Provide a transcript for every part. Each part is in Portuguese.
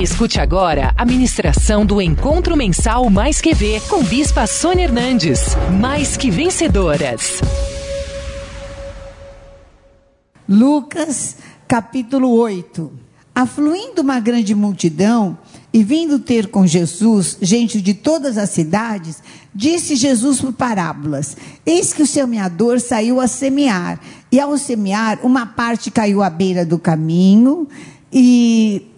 Escute agora a ministração do Encontro Mensal Mais QV com Bispa Sônia Hernandes. Mais que vencedoras. Lucas, capítulo 8. Afluindo uma grande multidão e vindo ter com Jesus gente de todas as cidades, disse Jesus por parábolas: Eis que o semeador saiu a semear, e ao semear, uma parte caiu à beira do caminho e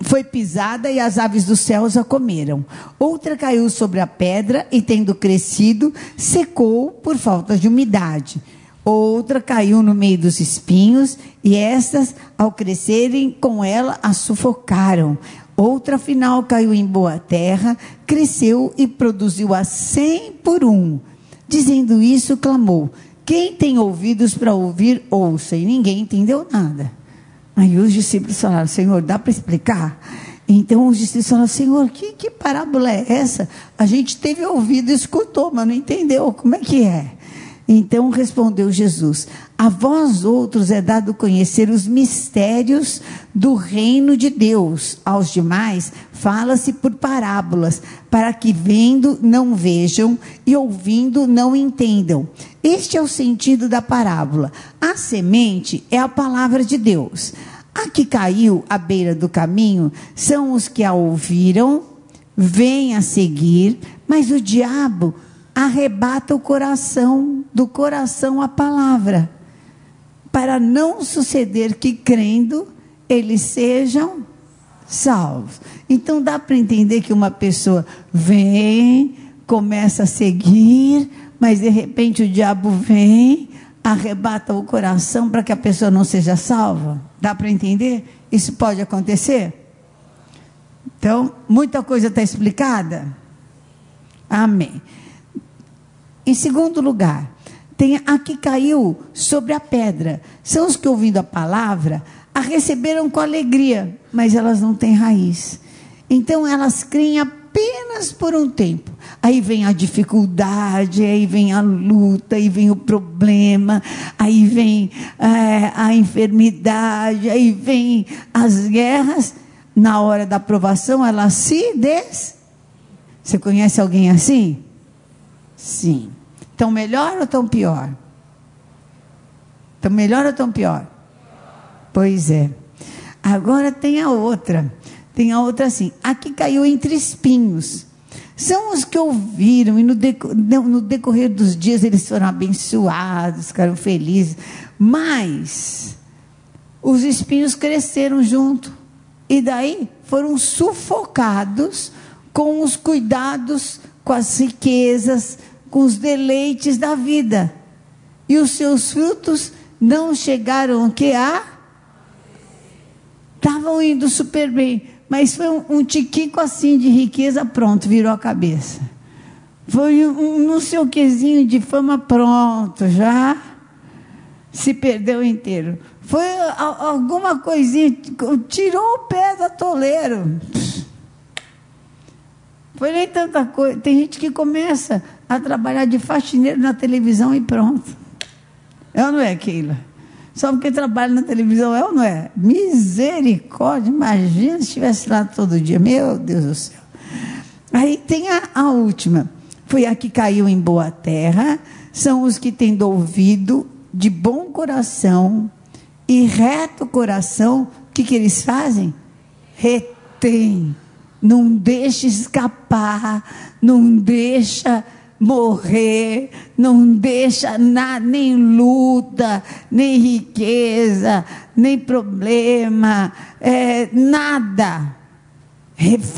foi pisada e as aves dos céus a comeram. Outra caiu sobre a pedra e, tendo crescido, secou por falta de umidade. Outra caiu no meio dos espinhos e estas, ao crescerem com ela, a sufocaram. Outra, afinal, caiu em boa terra, cresceu e produziu a cem por um. Dizendo isso, clamou: Quem tem ouvidos para ouvir, ouça. E ninguém entendeu nada. Aí os discípulos falaram: Senhor, dá para explicar? Então os discípulos falaram: Senhor, que, que parábola é essa? A gente teve ouvido escutou, mas não entendeu. Como é que é? Então respondeu Jesus: A vós outros é dado conhecer os mistérios do reino de Deus. Aos demais fala-se por parábolas, para que vendo não vejam e ouvindo não entendam. Este é o sentido da parábola. A semente é a palavra de Deus. A que caiu à beira do caminho são os que a ouviram, vêm a seguir, mas o diabo arrebata o coração, do coração a palavra, para não suceder que crendo eles sejam salvos. Então dá para entender que uma pessoa vem, começa a seguir, mas de repente o diabo vem, arrebata o coração para que a pessoa não seja salva. Dá para entender? Isso pode acontecer? Então, muita coisa está explicada? Amém. Em segundo lugar, tem a que caiu sobre a pedra. São os que, ouvindo a palavra, a receberam com alegria, mas elas não têm raiz. Então, elas creem apenas por um tempo. Aí vem a dificuldade, aí vem a luta, aí vem o problema, aí vem é, a enfermidade, aí vem as guerras. Na hora da aprovação, ela se des. Você conhece alguém assim? Sim. Tão melhor ou tão pior? Tão melhor ou tão pior? Pois é. Agora tem a outra. Tem a outra assim. Aqui caiu entre espinhos. São os que ouviram e no, deco, no decorrer dos dias eles foram abençoados, ficaram felizes. Mas os espinhos cresceram junto. E daí foram sufocados com os cuidados, com as riquezas, com os deleites da vida. E os seus frutos não chegaram que a estavam indo super bem, mas foi um, um tiquico assim de riqueza, pronto, virou a cabeça. Foi um, um não sei o quezinho de fama, pronto, já se perdeu inteiro. Foi alguma coisinha, tirou o pé da toleiro. Foi nem tanta coisa. Tem gente que começa a trabalhar de faxineiro na televisão e pronto. É ou não é, Keila? Só porque trabalha na televisão, é ou não é? Misericórdia, imagina se estivesse lá todo dia. Meu Deus do céu. Aí tem a, a última. Foi a que caiu em boa terra. São os que têm ouvido de bom coração e reto coração. O que, que eles fazem? Retém. Não deixa escapar. Não deixa morrer, não deixa nada, nem luta, nem riqueza, nem problema, é, nada.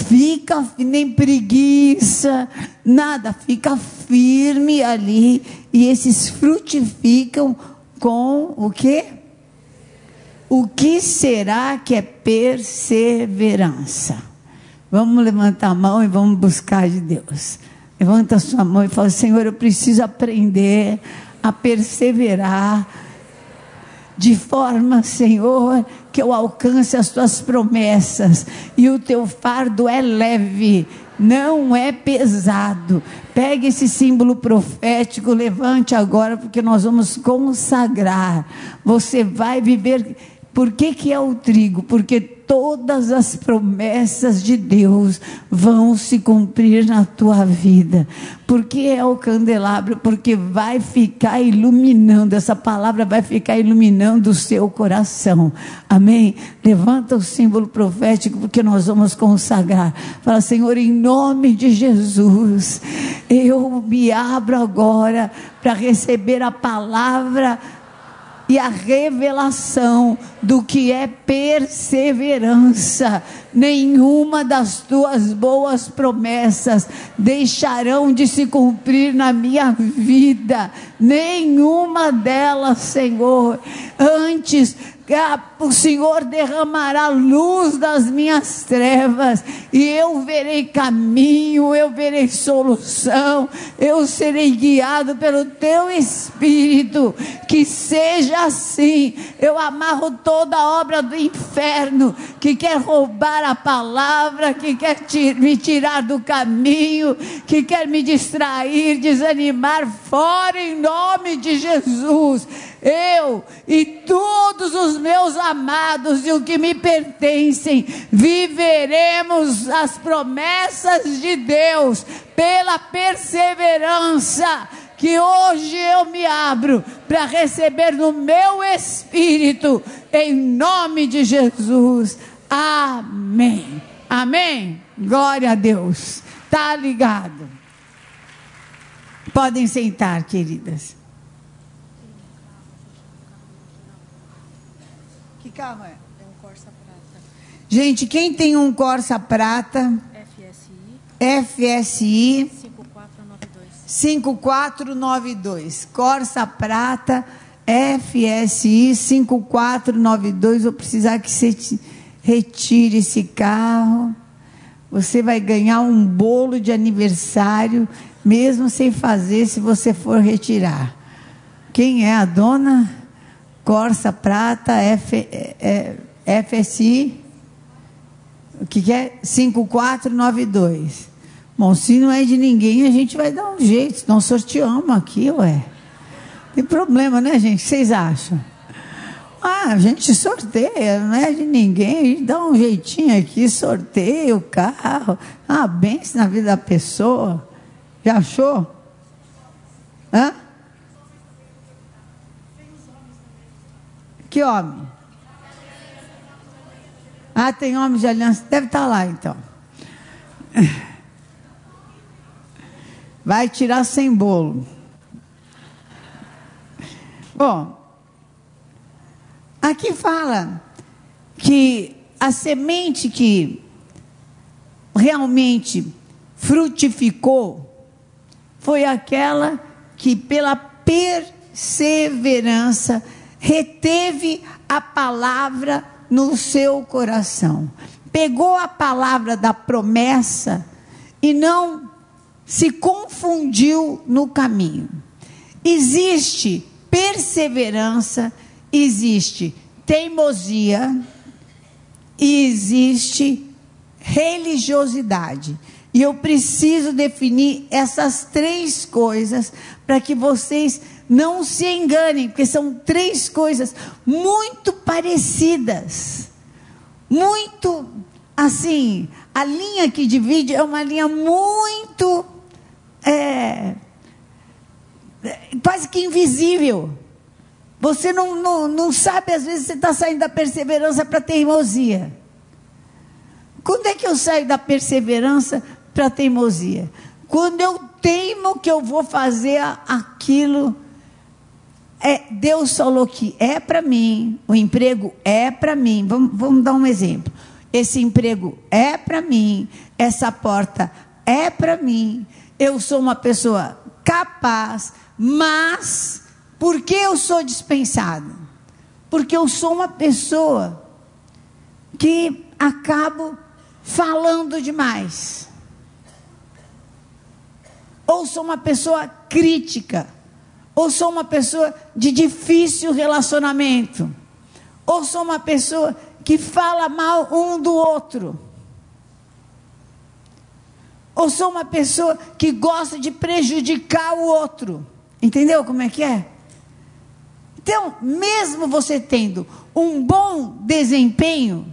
Fica nem preguiça, nada, fica firme ali e esses frutificam com o que? O que será que é perseverança? Vamos levantar a mão e vamos buscar de Deus. Levanta sua mão e fala: Senhor, eu preciso aprender a perseverar, de forma, Senhor, que eu alcance as tuas promessas, e o teu fardo é leve, não é pesado. Pegue esse símbolo profético, levante agora, porque nós vamos consagrar. Você vai viver Por que, que é o trigo? Porque todas as promessas de Deus vão se cumprir na tua vida. Por que é o candelabro? Porque vai ficar iluminando, essa palavra vai ficar iluminando o seu coração. Amém? Levanta o símbolo profético, porque nós vamos consagrar. Fala, Senhor, em nome de Jesus, eu me abro agora para receber a palavra e a revelação do que é perseverança. Nenhuma das tuas boas promessas deixarão de se cumprir na minha vida, nenhuma delas, Senhor. Antes, o Senhor derramará luz das minhas trevas, e eu verei caminho, eu verei solução, eu serei guiado pelo teu Espírito. Que seja assim. Eu amarro toda obra do inferno que quer roubar a palavra, que quer me tirar do caminho, que quer me distrair, desanimar, fora em nome de Jesus eu e todos os meus amados e o que me pertencem, viveremos as promessas de Deus pela perseverança. Que hoje eu me abro para receber no meu espírito, em nome de Jesus. Amém. Amém. Glória a Deus. Tá ligado? Podem sentar, queridas. Que carro é? É um Corsa Prata. Gente, quem tem um Corsa Prata? FSI. FSI. 5492. 5492. Corsa Prata, FSI 5492. Vou precisar que você retire esse carro. Você vai ganhar um bolo de aniversário, mesmo sem fazer, se você for retirar. Quem é a dona? Corsa Prata F, é, é FSI, o que, que é? 5492. Bom, se não é de ninguém, a gente vai dar um jeito, nós sorteamos aqui, ué. Tem problema, né, gente? Vocês acham? Ah, a gente sorteia, não é de ninguém, a gente dá um jeitinho aqui, sorteia o carro. Ah, bem na vida da pessoa. Já achou? Hã? Que homem? Ah, tem homens de aliança. Deve estar lá então. Vai tirar sem bolo. Bom, aqui fala que a semente que realmente frutificou foi aquela que, pela perseverança, reteve a palavra no seu coração, pegou a palavra da promessa e não se confundiu no caminho. Existe perseverança, existe teimosia e existe religiosidade. E eu preciso definir essas três coisas para que vocês não se enganem, porque são três coisas muito parecidas. Muito assim, a linha que divide é uma linha muito. É, quase que invisível. Você não, não, não sabe, às vezes, você está saindo da perseverança para a teimosia. Quando é que eu saio da perseverança para a teimosia? Quando eu teimo que eu vou fazer aquilo é, Deus falou que é para mim, o emprego é para mim. Vamos, vamos dar um exemplo. Esse emprego é para mim, essa porta é para mim. Eu sou uma pessoa capaz, mas por que eu sou dispensado? Porque eu sou uma pessoa que acabo falando demais. Ou sou uma pessoa crítica ou sou uma pessoa de difícil relacionamento, ou sou uma pessoa que fala mal um do outro, ou sou uma pessoa que gosta de prejudicar o outro. Entendeu como é que é? Então, mesmo você tendo um bom desempenho,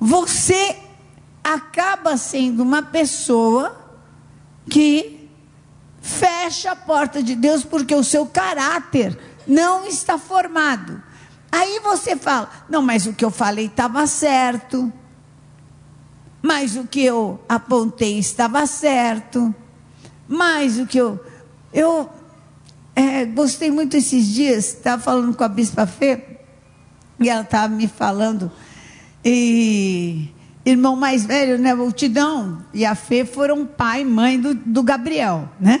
você acaba sendo uma pessoa que fecha a porta de Deus porque o seu caráter não está formado. Aí você fala: não, mas o que eu falei estava certo, mas o que eu apontei estava certo, mas o que eu. Eu é, gostei muito esses dias, estava falando com a Bispa Fê, e ela estava me falando, e irmão mais velho, né, o Tidão e a Fê foram pai e mãe do, do Gabriel, né?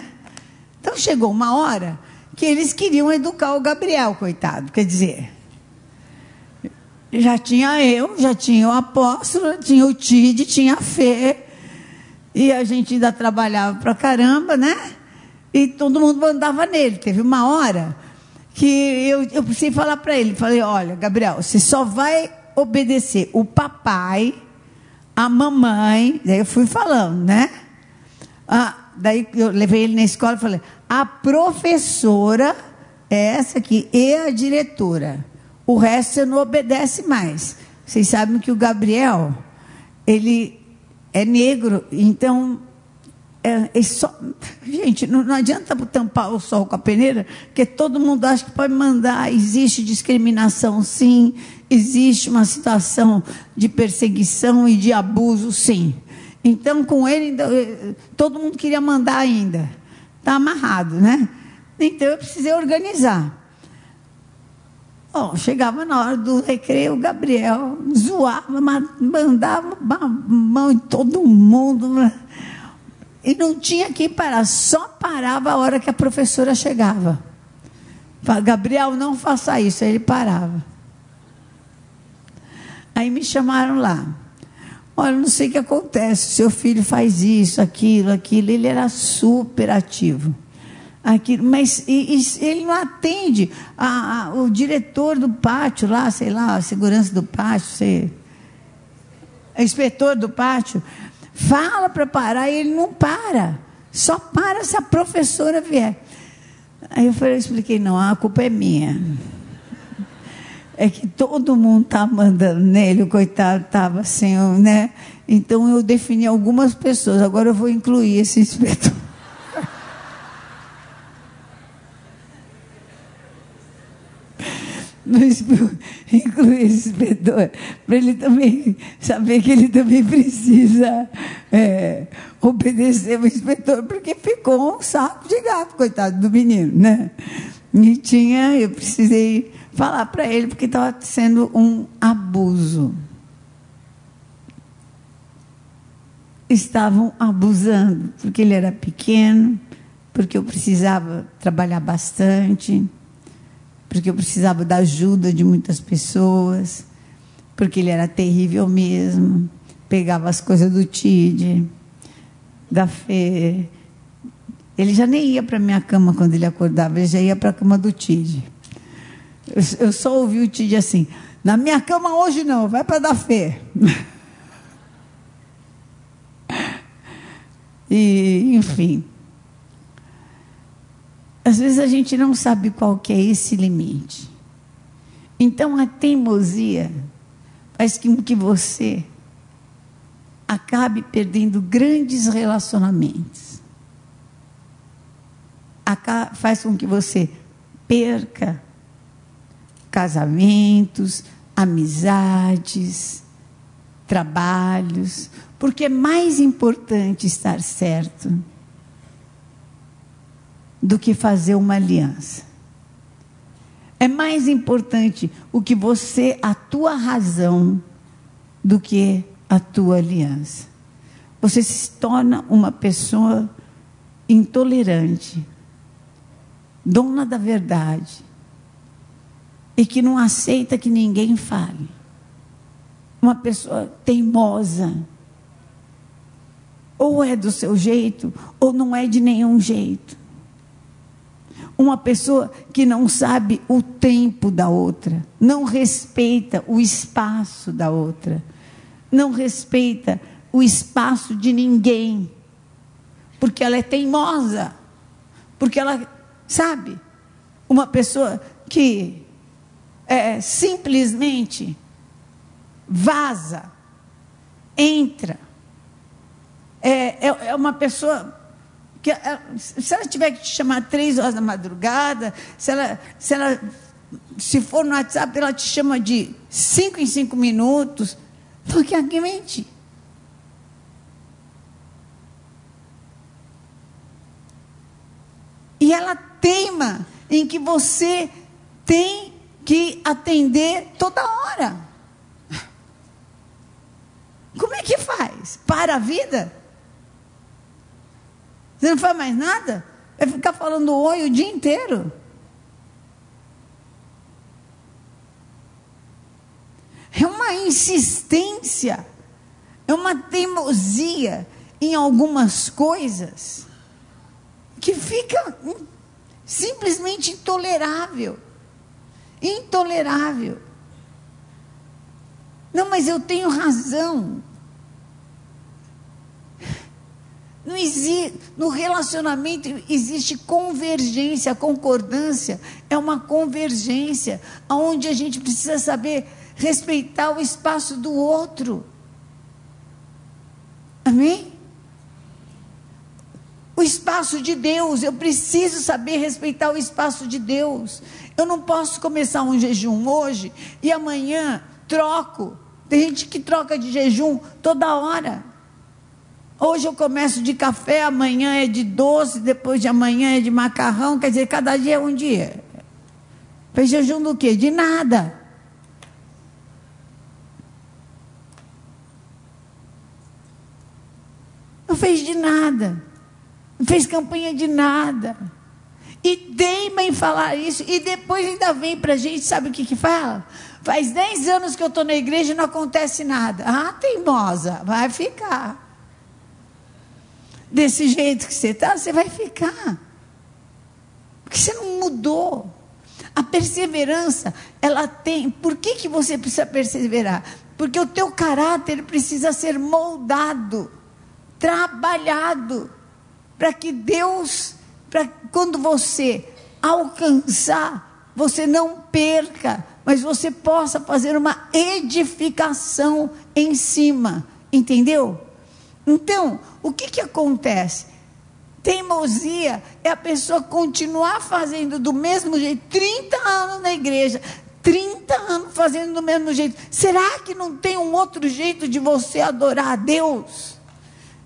Então chegou uma hora que eles queriam educar o Gabriel, coitado, quer dizer, já tinha eu, já tinha o apóstolo, tinha o Tide, tinha a Fê, e a gente ainda trabalhava pra caramba, né? E todo mundo mandava nele. Teve uma hora que eu, eu precisei falar para ele. Falei, olha, Gabriel, você só vai obedecer o papai, a mamãe. Daí eu fui falando, né? Ah, daí eu levei ele na escola e falei, a professora é essa aqui e a diretora. O resto você não obedece mais. Vocês sabem que o Gabriel, ele é negro, então é, é só, gente, não, não, adianta tampar o sol com a peneira, porque todo mundo acha que pode mandar. Existe discriminação, sim. Existe uma situação de perseguição e de abuso, sim. Então, com ele, eh, todo mundo queria mandar ainda. Está amarrado, né? Então, eu precisei organizar. Bom, chegava na hora do recreio, o Gabriel zoava, mandava mão em todo mundo. Né? E não tinha que parar, só parava a hora que a professora chegava. Gabriel, não faça isso. Aí ele parava. Aí me chamaram lá. Olha, não sei o que acontece. Seu filho faz isso, aquilo, aquilo. Ele era super ativo. Aquilo, mas e, e, ele não atende a, a, o diretor do pátio lá, sei lá, a segurança do pátio, sei, inspetor do pátio. Fala para parar e ele não para. Só para se a professora vier. Aí eu falei, eu expliquei, não, a culpa é minha. É que todo mundo tá mandando nele, o coitado estava assim, né? Então eu defini algumas pessoas, agora eu vou incluir esse inspetor. incluir esse inspetor, para ele também saber que ele também precisa é, obedecer o inspetor, porque ficou um saco de gato, coitado do menino, né? E tinha, eu precisei falar para ele, porque estava sendo um abuso. Estavam abusando, porque ele era pequeno, porque eu precisava trabalhar bastante porque eu precisava da ajuda de muitas pessoas, porque ele era terrível mesmo. Pegava as coisas do TID, da Fê. Ele já nem ia para minha cama quando ele acordava, ele já ia para a cama do TID. Eu, só ouvi o TID assim: na minha cama hoje não, vai para da Fê. e, enfim. Às vezes a gente não sabe qual que é esse limite. Então a teimosia faz com que você acabe perdendo grandes relacionamentos. Faz com que você perca casamentos, amizades, trabalhos, porque é mais importante estar certo do que fazer uma aliança. É mais importante o que você, a tua razão, do que a tua aliança. Você se torna uma pessoa intolerante, dona da verdade, e que não aceita que ninguém fale. Uma pessoa teimosa. Ou é do seu jeito, ou não é de nenhum jeito uma pessoa que não sabe o tempo da outra, não respeita o espaço da outra, não respeita o espaço de ninguém, porque ela é teimosa, porque ela, sabe, uma pessoa que é, simplesmente vaza, entra. É, é, é uma pessoa que, é, se ela tiver que te chamar três horas da madrugada, se ela, se ela se for no WhatsApp, ela te chama de cinco em cinco minutos, porque aqui mente. E ela teima em que você tem que atender toda hora. Como é que faz? Para a vida? Você não faz mais nada? Vai ficar falando oi o dia inteiro. É uma insistência, é uma teimosia em algumas coisas que fica simplesmente intolerável. Intolerável. Não, mas eu tenho razão. Não existe, no relacionamento existe convergência, concordância, é uma convergência, onde a gente precisa saber respeitar o espaço do outro. Amém? O espaço de Deus, eu preciso saber respeitar o espaço de Deus. Eu não posso começar um jejum hoje e amanhã troco. Tem gente que troca de jejum toda hora. Hoje eu começo de café, amanhã é de doce, depois de amanhã é de macarrão, quer dizer, cada dia é um dia. Fez jejum do quê? De nada. Não fez de nada. Não fez campanha de nada. E teima em falar isso. E depois ainda vem para a gente, sabe o que que fala? Faz 10 anos que eu estou na igreja e não acontece nada. Ah, teimosa, vai ficar. Desse jeito que você está, você vai ficar. Porque você não mudou. A perseverança, ela tem. Por que, que você precisa perseverar? Porque o teu caráter precisa ser moldado, trabalhado para que Deus, para quando você alcançar, você não perca, mas você possa fazer uma edificação em cima, entendeu? Então, o que, que acontece? Teimosia é a pessoa continuar fazendo do mesmo jeito, 30 anos na igreja, 30 anos fazendo do mesmo jeito. Será que não tem um outro jeito de você adorar a Deus?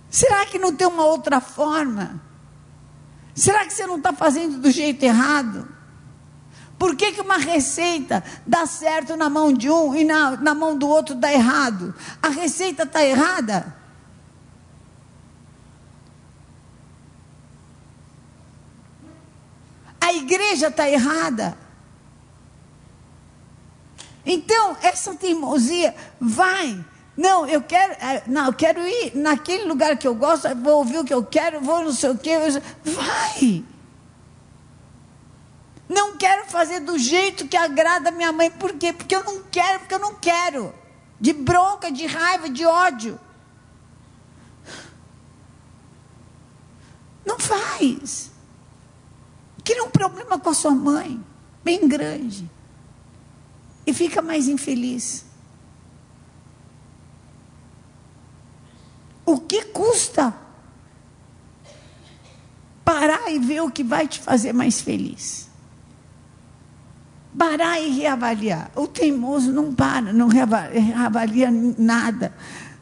Será que não tem uma outra forma? Será que você não está fazendo do jeito errado? Por que, que uma receita dá certo na mão de um e na, na mão do outro dá errado? A receita está errada? A igreja está errada? Então, essa teimosia vai não, eu quero, é, não, eu quero ir naquele lugar que eu gosto, vou ouvir o que eu quero, vou não sei o que. Vai! Não quero fazer do jeito que agrada a minha mãe. Por quê? Porque eu não quero, porque eu não quero. De bronca, de raiva, de ódio. Não faz. Cria um problema com a sua mãe, bem grande. E fica mais infeliz. O que custa parar e ver o que vai te fazer mais feliz? Parar e reavaliar. O teimoso não para, não reavalia nada.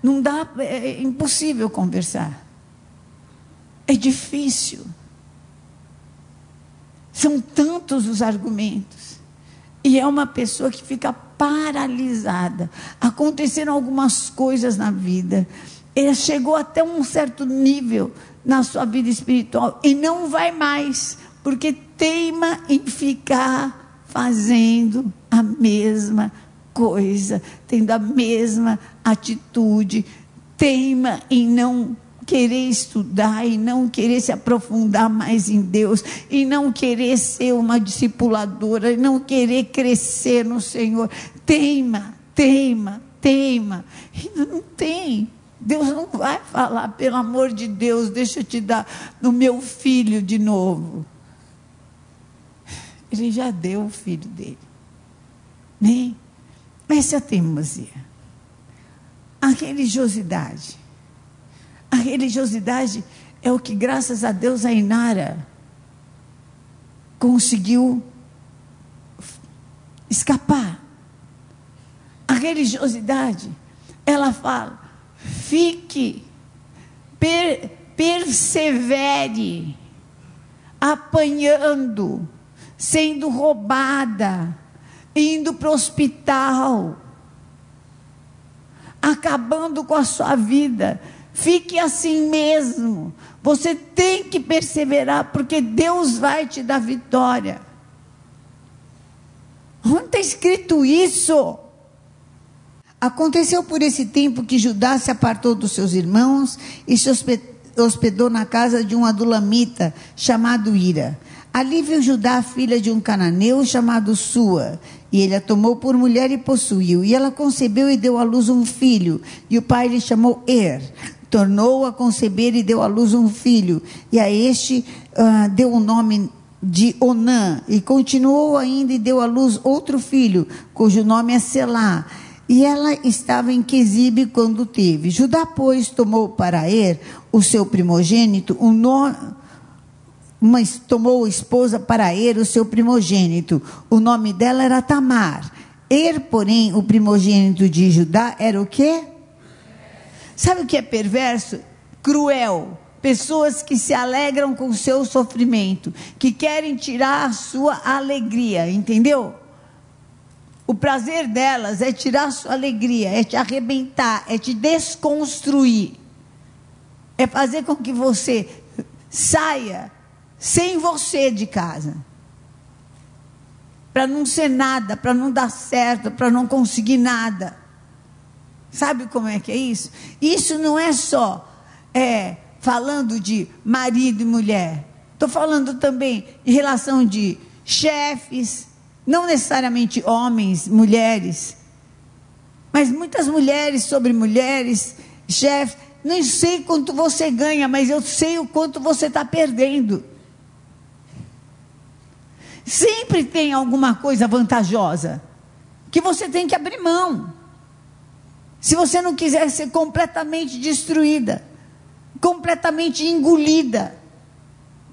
Não dá, é impossível conversar. É difícil. São tantos os argumentos. E é uma pessoa que fica paralisada. Aconteceram algumas coisas na vida ele chegou até um certo nível na sua vida espiritual e não vai mais, porque teima em ficar fazendo a mesma coisa, tendo a mesma atitude, teima em não querer estudar e não querer se aprofundar mais em Deus e não querer ser uma discipuladora e não querer crescer no Senhor. Teima, teima, teima. E não tem. Deus não vai falar, pelo amor de Deus, deixa eu te dar no meu filho de novo. Ele já deu o filho dele. Nem. Essa é a teimosia. A religiosidade. A religiosidade é o que, graças a Deus, a Inara conseguiu escapar. A religiosidade, ela fala, fique, per, persevere, apanhando, sendo roubada, indo para o hospital, acabando com a sua vida. Fique assim mesmo. Você tem que perseverar, porque Deus vai te dar vitória. Onde está escrito isso? Aconteceu por esse tempo que Judá se apartou dos seus irmãos e se hospedou na casa de um adulamita chamado Ira. Ali viu Judá, filha de um cananeu chamado Sua, e ele a tomou por mulher e possuiu. E ela concebeu e deu à luz um filho, e o pai lhe chamou Er. Tornou a conceber e deu à luz um filho, e a este uh, deu o nome de Onã, e continuou ainda e deu à luz outro filho, cujo nome é Selá. E ela estava em Quesibe quando teve. Judá, pois, tomou para Er, o seu primogênito, um nome mas tomou esposa para Er, o seu primogênito. O nome dela era Tamar. Er, porém, o primogênito de Judá, era o quê? Sabe o que é perverso? Cruel. Pessoas que se alegram com o seu sofrimento, que querem tirar a sua alegria, entendeu? O prazer delas é tirar sua alegria, é te arrebentar, é te desconstruir, é fazer com que você saia sem você de casa. Para não ser nada, para não dar certo, para não conseguir nada. Sabe como é que é isso? Isso não é só é, falando de marido e mulher. Estou falando também em relação de chefes, não necessariamente homens, mulheres, mas muitas mulheres sobre mulheres, chefes. Não sei quanto você ganha, mas eu sei o quanto você está perdendo. Sempre tem alguma coisa vantajosa que você tem que abrir mão. Se você não quiser ser completamente destruída, completamente engolida,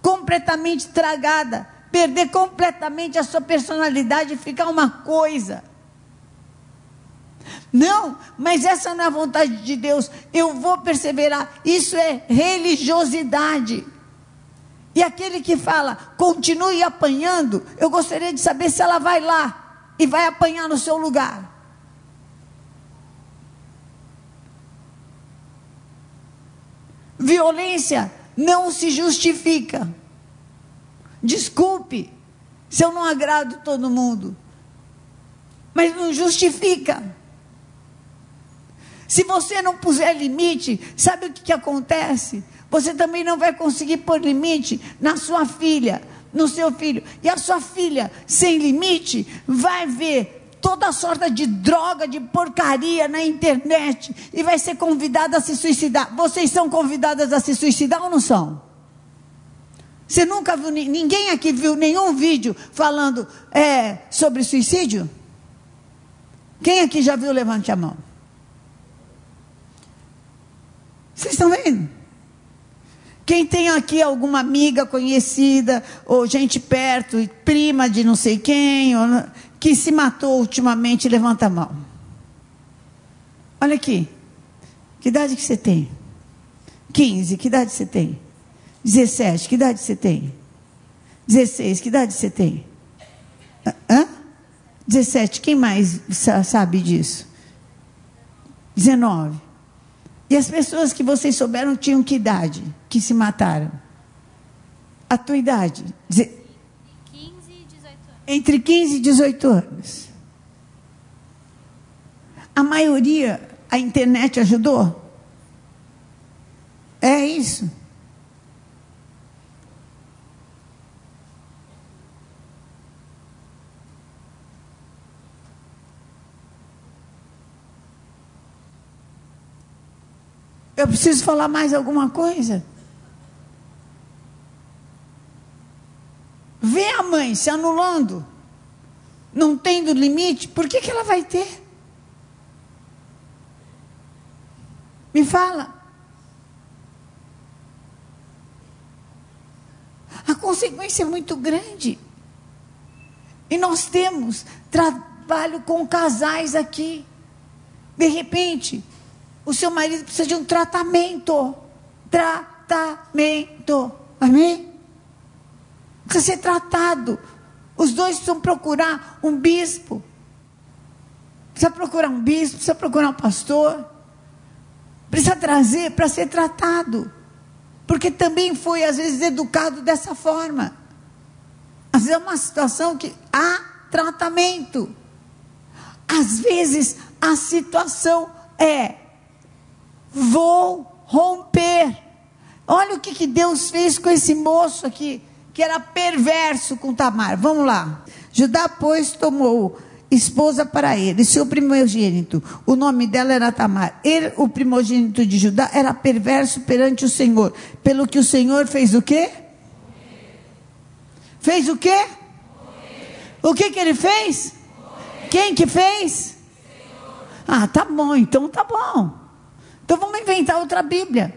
completamente tragada, perder completamente a sua personalidade e ficar uma coisa. Não, mas essa não é a vontade de Deus. Eu vou perseverar. Isso é religiosidade. E aquele que fala, continue apanhando, eu gostaria de saber se ela vai lá e vai apanhar no seu lugar. Violência não se justifica. Desculpe se eu não agrado todo mundo, mas não justifica. Se você não puser limite, sabe o que, que acontece? Você também não vai conseguir pôr limite na sua filha, no seu filho. E a sua filha, sem limite, vai ver toda sorte de droga, de porcaria na internet e vai ser convidada a se suicidar. Vocês são convidadas a se suicidar ou não são? Você nunca viu, ninguém aqui viu nenhum vídeo falando é, sobre suicídio? Quem aqui já viu? Levante a mão. Vocês estão vendo? Quem tem aqui alguma amiga conhecida, ou gente perto, prima de não sei quem, ou, que se matou ultimamente, levanta a mão. Olha aqui. Que idade que você tem? 15, que idade você tem? 17, que idade você tem? 16, que idade você tem? Hã? 17, quem mais sabe disso? 19. E as pessoas que vocês souberam tinham que idade que se mataram? A tua idade? Dizer, 15 e 18 anos. Entre 15 e 18 anos. A maioria, a internet ajudou? É isso. Eu preciso falar mais alguma coisa? Vê a mãe se anulando não tendo limite, por que, que ela vai ter? Me fala. A consequência é muito grande. E nós temos trabalho com casais aqui. De repente, o seu marido precisa de um tratamento. Tratamento. Amém? Precisa ser tratado. Os dois precisam procurar um bispo. Precisa procurar um bispo, precisa procurar um pastor. Precisa trazer para ser tratado. Porque também foi, às vezes, educado dessa forma. Às vezes é uma situação que há tratamento. Às vezes a situação é: vou romper. Olha o que, que Deus fez com esse moço aqui, que era perverso com Tamar. Vamos lá. Judá, pois, tomou esposa para ele, seu primogênito. O nome dela era Tamar. Ele, o primogênito de Judá, era perverso perante o Senhor. Pelo que o Senhor fez o quê? Fez o quê? O que que ele fez? Quem que fez? Ah, tá bom, então tá bom. Então vamos inventar outra Bíblia.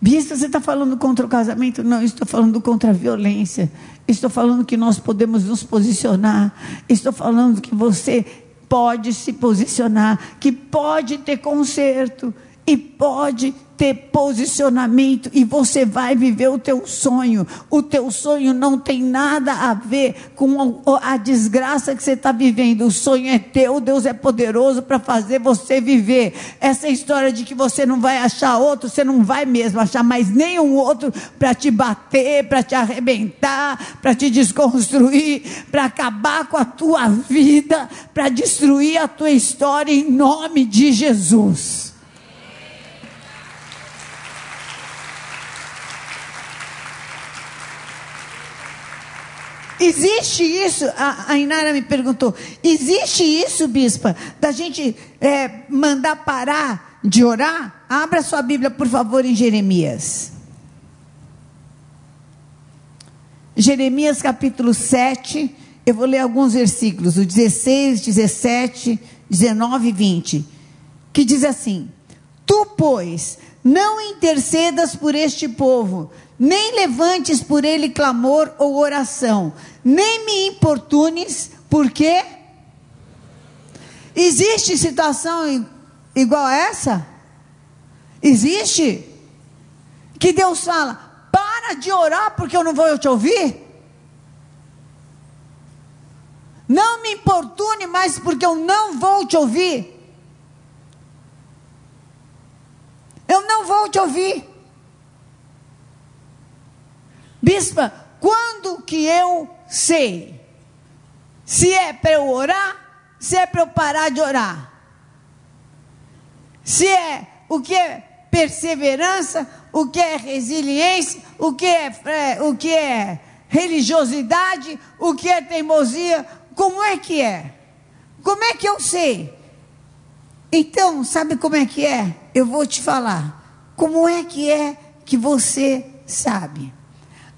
Bispo, você está falando contra o casamento? Não, estou falando contra a violência. Estou falando que nós podemos nos posicionar. Estou falando que você pode se posicionar, que pode ter conserto e pode ter posicionamento e você vai viver o teu sonho. O teu sonho não tem nada a ver com a, desgraça que você está vivendo. O sonho é teu, Deus é poderoso para fazer você viver. Essa história de que você não vai achar outro, você não vai mesmo achar mais nenhum outro para te bater, para te arrebentar, para te desconstruir, para acabar com a tua vida, para destruir a tua história em nome de Jesus. Existe isso? A, a Inara me perguntou. Existe isso, bispa, da gente é, mandar parar de orar? Abra sua Bíblia, por favor, em Jeremias. Jeremias capítulo 7. Eu vou ler alguns versículos, o 16, 17, 19 e 20. Que diz assim: Tu, pois, não intercedas por este povo, nem levantes por ele clamor ou oração, nem me importunes, porque existe situação igual a essa? Existe? Que Deus fala: para de orar porque eu não vou te ouvir. Não me importune mais porque eu não vou te ouvir. Eu não vou te ouvir. Bispa, quando que eu sei? Se é para eu orar, se é para eu parar de orar. Se é o que é perseverança, o que é resiliência, o que é, é, o que é religiosidade, o que é teimosia, como é que é? Como é que eu sei? Então, sabe como é que é? Eu vou te falar. Como é que é que você sabe?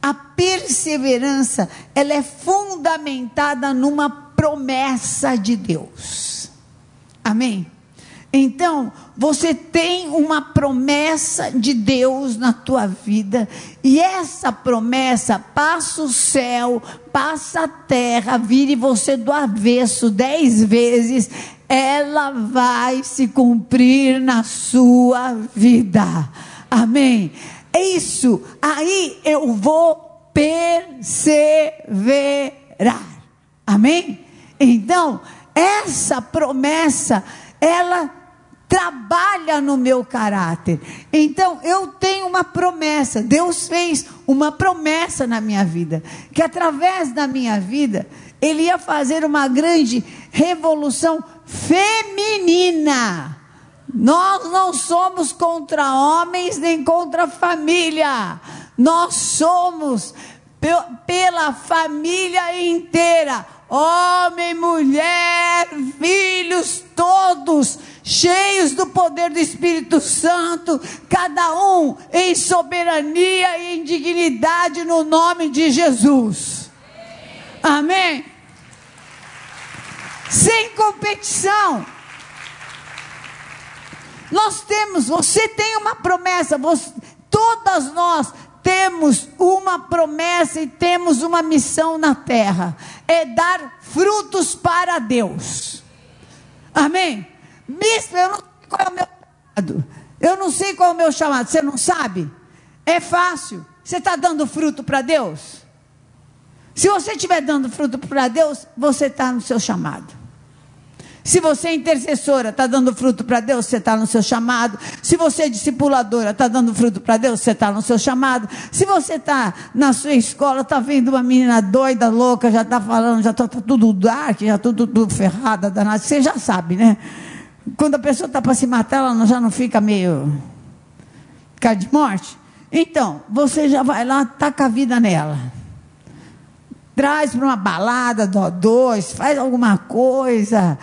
a perseverança, ela é fundamentada numa promessa de Deus. Amém? Então, você tem uma promessa de Deus na tua vida, e essa promessa passa o céu, passa a terra, vire você do avesso dez vezes, ela vai se cumprir na sua vida. Amém? É isso, aí eu vou perseverar. Amém? Então, essa promessa, ela trabalha no meu caráter. Então, eu tenho uma promessa. Deus fez uma promessa na minha vida, que através da minha vida, ele ia fazer uma grande revolução feminina. Nós não somos contra homens nem contra família. Nós somos pela família inteira. Homem, mulher, filhos, todos cheios do poder do Espírito Santo, cada um em soberania e em dignidade no nome de Jesus. Amém? Sem competição. Nós temos, você tem uma promessa, você, todas nós temos uma promessa e temos uma missão na terra: é dar frutos para Deus. Amém? Bispo, eu não sei qual é o meu chamado. Eu não sei qual é o meu chamado. Você não sabe? É fácil. Você está dando fruto para Deus? Se você estiver dando fruto para Deus, você está no seu chamado. Se você é intercessora, está dando fruto para Deus, você está no seu chamado. Se você é discipuladora, está dando fruto para Deus, você está no seu chamado. Se você está na sua escola, está vendo uma menina doida, louca, já está falando, já está tá tudo dark, já tudo, tudo ferrada, danada, você já sabe, né? Quando a pessoa está para se matar, ela já não fica meio cara de morte. Então, você já vai lá, taca a vida nela. Traz para uma balada, dó dois, faz alguma coisa.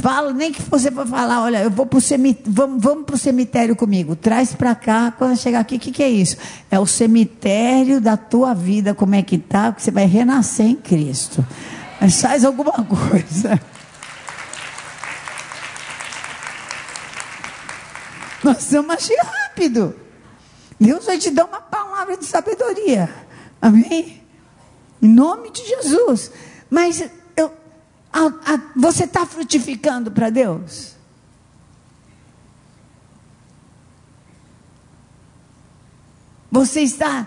Fala, nem que você for falar, olha, eu vou pro cemitério, vamos, vamos para o cemitério comigo. Traz para cá, quando chegar aqui, o que, que é isso? É o cemitério da tua vida, como é que tá, porque você vai renascer em Cristo. Mas faz alguma coisa. Nós vamos agir rápido. Deus vai te dar uma palavra de sabedoria. Amém? Em nome de Jesus. Mas a, a, você está frutificando para Deus? Você está.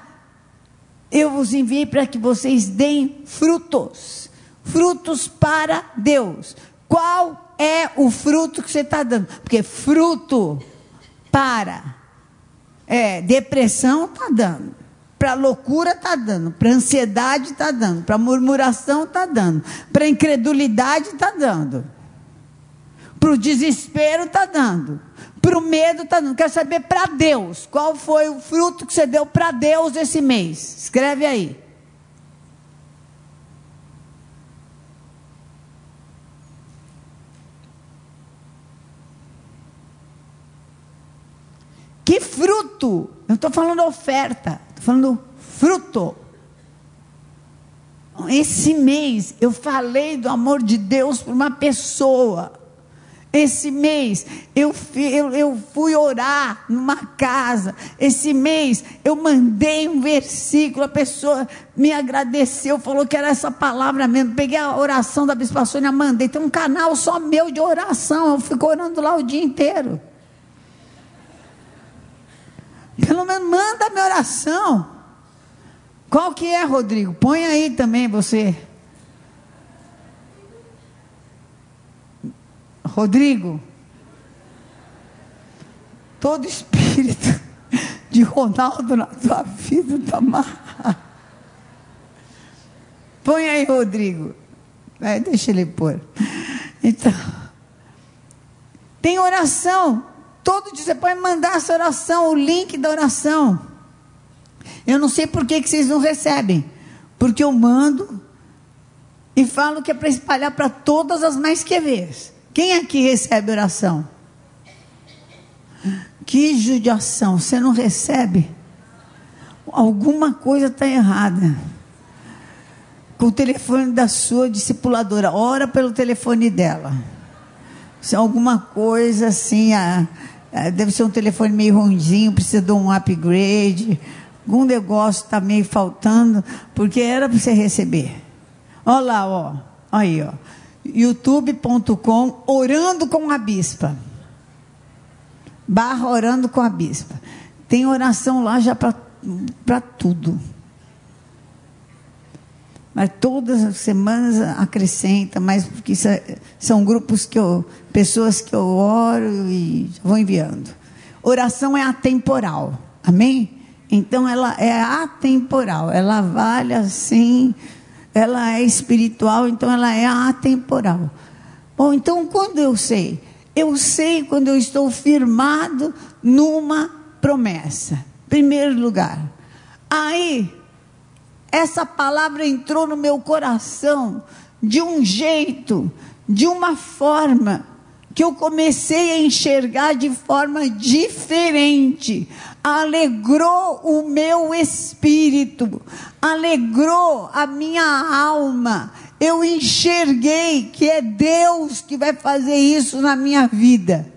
Eu vos enviei para que vocês deem frutos. Frutos para Deus. Qual é o fruto que você está dando? Porque fruto para é, depressão está dando. Para loucura está dando, para ansiedade está dando, para murmuração está dando, para incredulidade está dando, para o desespero está dando, para o medo está dando. Quero saber para Deus, qual foi o fruto que você deu para Deus esse mês? Escreve aí. Que fruto? Eu estou falando oferta falando fruto. Esse mês eu falei do amor de Deus para uma pessoa. Esse mês eu, eu, eu, fui orar numa casa. Esse mês eu mandei um versículo. A pessoa me agradeceu, falou que era essa palavra mesmo. Peguei a oração da Bispa Sônia, mandei. Tem um canal só meu de oração. Eu fico orando lá o dia inteiro. Pelo menos manda a minha oração. Qual que é, Rodrigo? Põe aí também você. Rodrigo. Todo espírito de Ronaldo na tua vida está amarrado. Põe aí, Rodrigo. É, deixa ele pôr. Então, tem oração. Todo dia você pode mandar essa oração, o link da oração. Eu não sei por que, que vocês não recebem. Porque eu mando e falo que é para espalhar para todas as mais que vez. Quem aqui recebe oração? Que judiação, você não recebe? Alguma coisa está errada. Com o telefone da sua discipuladora, ora pelo telefone dela. Se alguma coisa assim, a, é, deve ser um telefone meio ruimzinho, precisa de um upgrade, algum negócio está meio faltando, porque era para você receber. Olha lá, ó, aí, ó, youtube.com, orando com a bispa, barra orando com a bispa. Tem oração lá já para tudo. Mas todas as semanas acrescenta, mas porque é, são grupos que eu, pessoas que eu oro e vou enviando. Oração é atemporal, amém? Então ela é atemporal, ela vale assim, ela é espiritual, então ela é atemporal. Bom, então quando eu sei? Eu sei quando eu estou firmado numa promessa. Primeiro lugar. Aí essa palavra entrou no meu coração de um jeito, de uma forma, que eu comecei a enxergar de forma diferente. Alegrou o meu espírito, alegrou a minha alma. Eu enxerguei que é Deus que vai fazer isso na minha vida.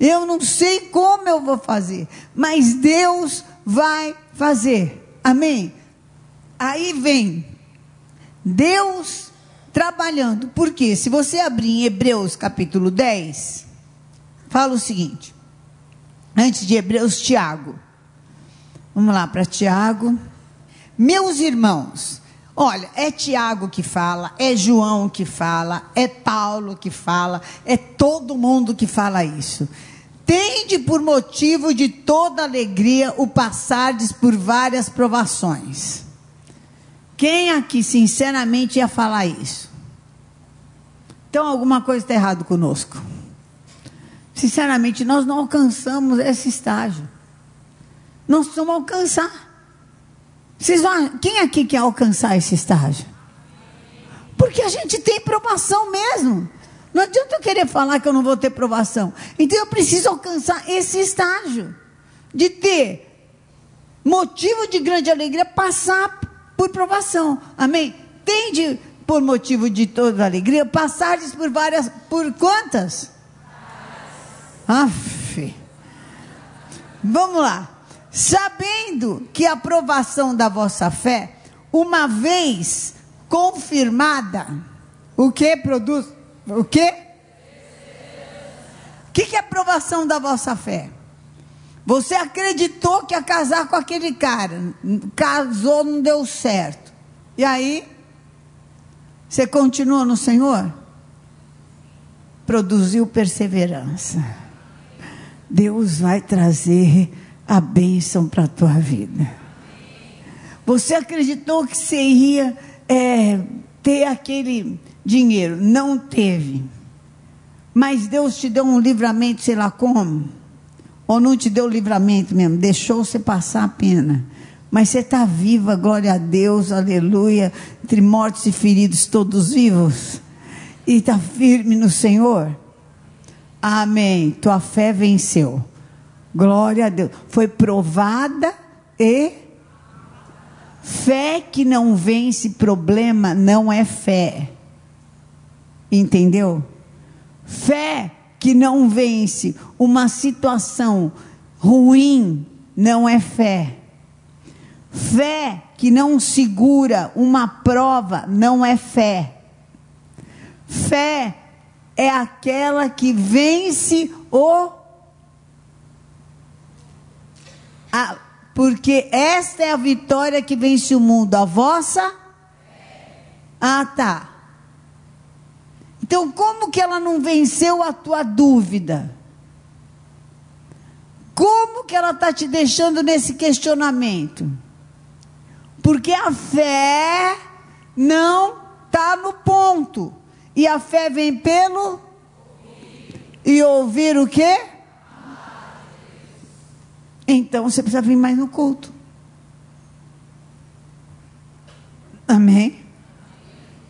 Eu não sei como eu vou fazer, mas Deus vai fazer. Amém? Aí vem Deus trabalhando. Porque se você abrir em Hebreus capítulo 10, fala o seguinte. Antes de Hebreus, Tiago. Vamos lá para Tiago. Meus irmãos, olha, é Tiago que fala, é João que fala, é Paulo que fala, é todo mundo que fala isso. Tende por motivo de toda alegria o passardes por várias provações quem aqui, sinceramente, ia falar isso? Então, alguma coisa está errada conosco. Sinceramente, nós não alcançamos esse estágio. Nós precisamos alcançar. Vocês vão, quem aqui quer alcançar esse estágio? Porque a gente tem provação mesmo. Não adianta eu querer falar que eu não vou ter provação. Então eu preciso alcançar esse estágio de ter motivo de grande alegria, passar por provação. Amém? Tende por motivo de toda alegria, passares por várias, por quantas? Aff. Vamos lá. Sabendo que a aprovação da vossa fé, uma vez confirmada, o que produz? O que? O que, que é a aprovação da vossa fé? Você acreditou que ia casar com aquele cara, casou, não deu certo. E aí, você continua no Senhor? Produziu perseverança. Deus vai trazer a bênção para a tua vida. Você acreditou que você ia é, ter aquele dinheiro, não teve. Mas Deus te deu um livramento, sei lá como ou não te deu livramento mesmo, deixou você passar a pena. Mas você está viva, glória a Deus, aleluia. Entre mortos e feridos, todos vivos. E está firme no Senhor. Amém. Tua fé venceu. Glória a Deus. Foi provada e. Fé que não vence problema não é fé. Entendeu? Fé que não vence uma situação ruim não é fé. Fé que não segura uma prova não é fé. Fé é aquela que vence o. A, porque esta é a vitória que vence o mundo. A vossa? Ah, tá. Então, como que ela não venceu a tua dúvida? Como que ela está te deixando nesse questionamento? Porque a fé não está no ponto. E a fé vem pelo e ouvir o quê? Então você precisa vir mais no culto. Amém?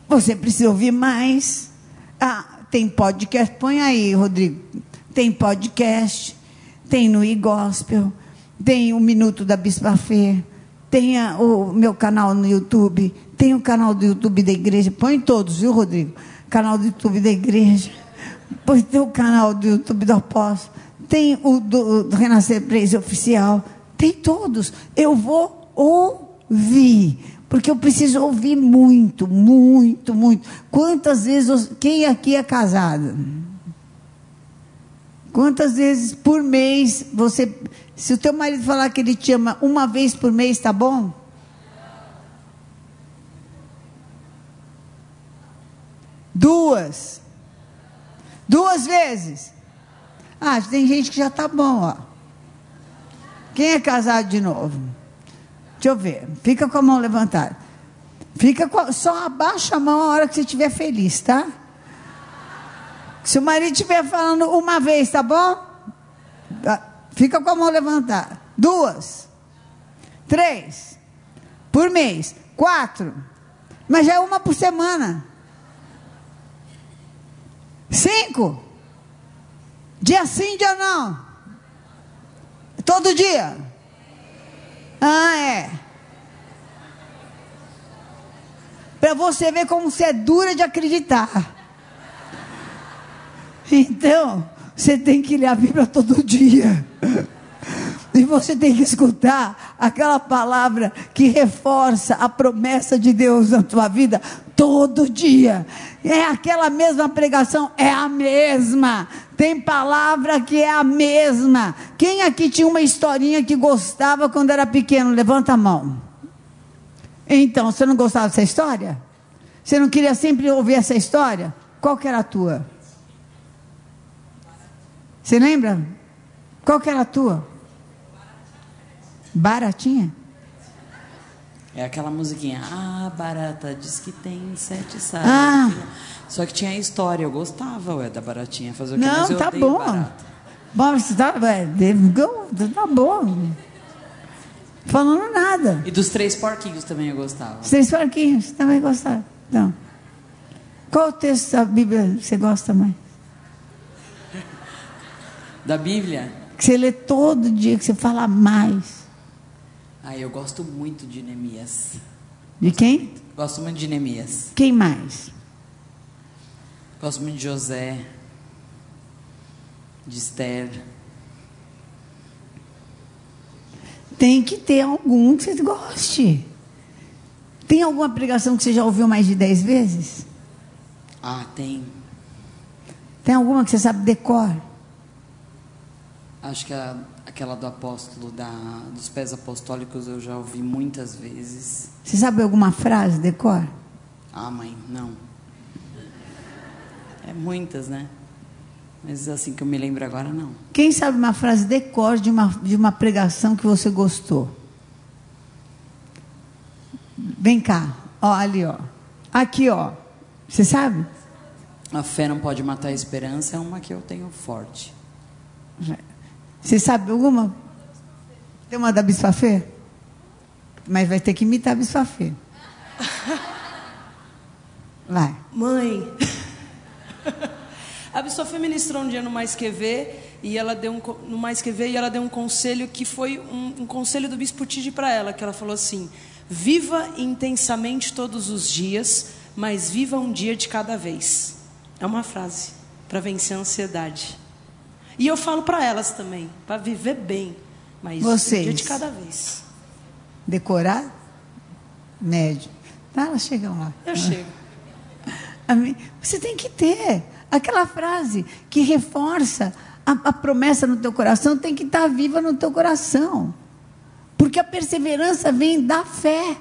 Você precisa ouvir mais. Tem podcast, põe aí, Rodrigo. Tem podcast, tem no e-gospel, tem o Minuto da Bispa Fê, tem a, o meu canal no YouTube, tem o canal do YouTube da igreja, põe todos, viu, Rodrigo? Canal do YouTube da igreja, põe tem o canal do YouTube do apóstolo, tem o do, do Renascer Praise Oficial, tem todos. Eu vou ouvir. Porque eu preciso ouvir muito, muito, muito. Quantas vezes, quem aqui é casado? Quantas vezes por mês você, se o teu marido falar que ele te ama uma vez por mês, tá bom? Duas. Duas vezes. Ah, tem gente que já tá bom, ó. Quem é casado de novo? Deixa eu ver. Fica com a mão levantada. Fica com, só abaixa a mão a hora que você estiver feliz, tá? Se o marido estiver falando uma vez, tá bom? Ah, fica com a mão levantada. Duas. Três. Por mês. Quatro. Mas já é uma por semana. Cinco. Dia sim, dia não? Todo dia? Ah, é. Para você ver como você é dura de acreditar. Então, você tem que ler a Bíblia todo dia. E você tem que escutar aquela palavra que reforça a promessa de Deus na tua vida todo dia. É aquela mesma pregação, é a mesma. Tem palavra que é a mesma. Quem aqui tinha uma historinha que gostava quando era pequeno? Levanta a mão. Então, você não gostava dessa história? Você não queria sempre ouvir essa história? Qual que era a tua? Você lembra? Qual que era a tua? Baratinha? É aquela musiquinha. Ah, barata diz que tem sete sábios. Ah. Só que tinha história. Eu gostava, ué, da baratinha. Fazer o que Não, tá bom. barata. Bom, você tá, é, tá bom. Falando nada. E dos três porquinhos também eu gostava. Os três porquinhos, também gostaram. Então, qual o texto da Bíblia você gosta mais? Da Bíblia? Que você lê todo dia, que você fala mais. Ah, eu gosto muito de Neemias. De quem? Gosto muito de Neemias. Quem mais? Gosto muito de José. De Esther. Tem que ter algum que você goste. Tem alguma pregação que você já ouviu mais de dez vezes? Ah, tem. Tem alguma que você sabe decor? Acho que a, aquela do apóstolo, da, dos pés apostólicos, eu já ouvi muitas vezes. Você sabe alguma frase decor? Ah, mãe, não. É muitas, né? Mas assim que eu me lembro agora, não. Quem sabe uma frase decor de uma, de uma pregação que você gostou? Vem cá, ó, ali, ó. Aqui, ó. Você sabe? A fé não pode matar a esperança é uma que eu tenho forte. Você sabe alguma? Tem uma da Bispa Fê? Mas vai ter que imitar a Bispa Fê. Vai. Mãe, a foi ministrou um dia no Mais Que Ver, e ela deu um, no Mais Que Ver, e ela deu um conselho que foi um, um conselho do Bispo Tide para ela, que ela falou assim, viva intensamente todos os dias, mas viva um dia de cada vez. É uma frase para vencer a ansiedade. E eu falo para elas também, para viver bem, mas um Vocês. dia de cada vez. Decorar? Médio. Tá, elas chegam lá. Eu chego. Você tem que ter aquela frase que reforça a, a promessa no teu coração, tem que estar viva no teu coração. Porque a perseverança vem da fé.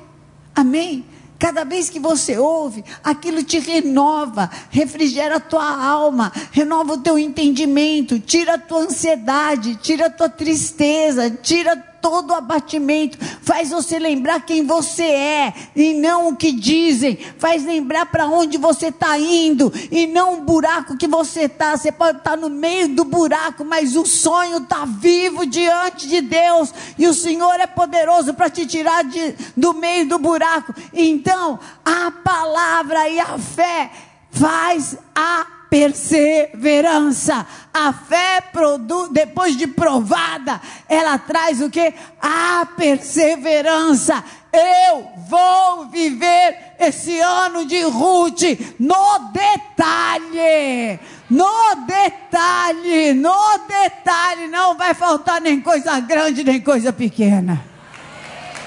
Amém? Cada vez que você ouve, aquilo te renova, refrigera a tua alma, renova o teu entendimento, tira a tua ansiedade, tira a tua tristeza, tira todo abatimento, faz você lembrar quem você é e não o que dizem, faz lembrar para onde você está indo e não o buraco que você está. Você pode estar no meio do buraco, mas o sonho está vivo diante de Deus e o Senhor é poderoso para te tirar de, do meio do buraco. Então, a palavra e a fé faz a perseverança. A fé produz, depois de provada, ela traz o que? A perseverança. Eu vou viver esse ano de Ruth no detalhe. No detalhe, no detalhe, não vai faltar nem coisa grande, nem coisa pequena.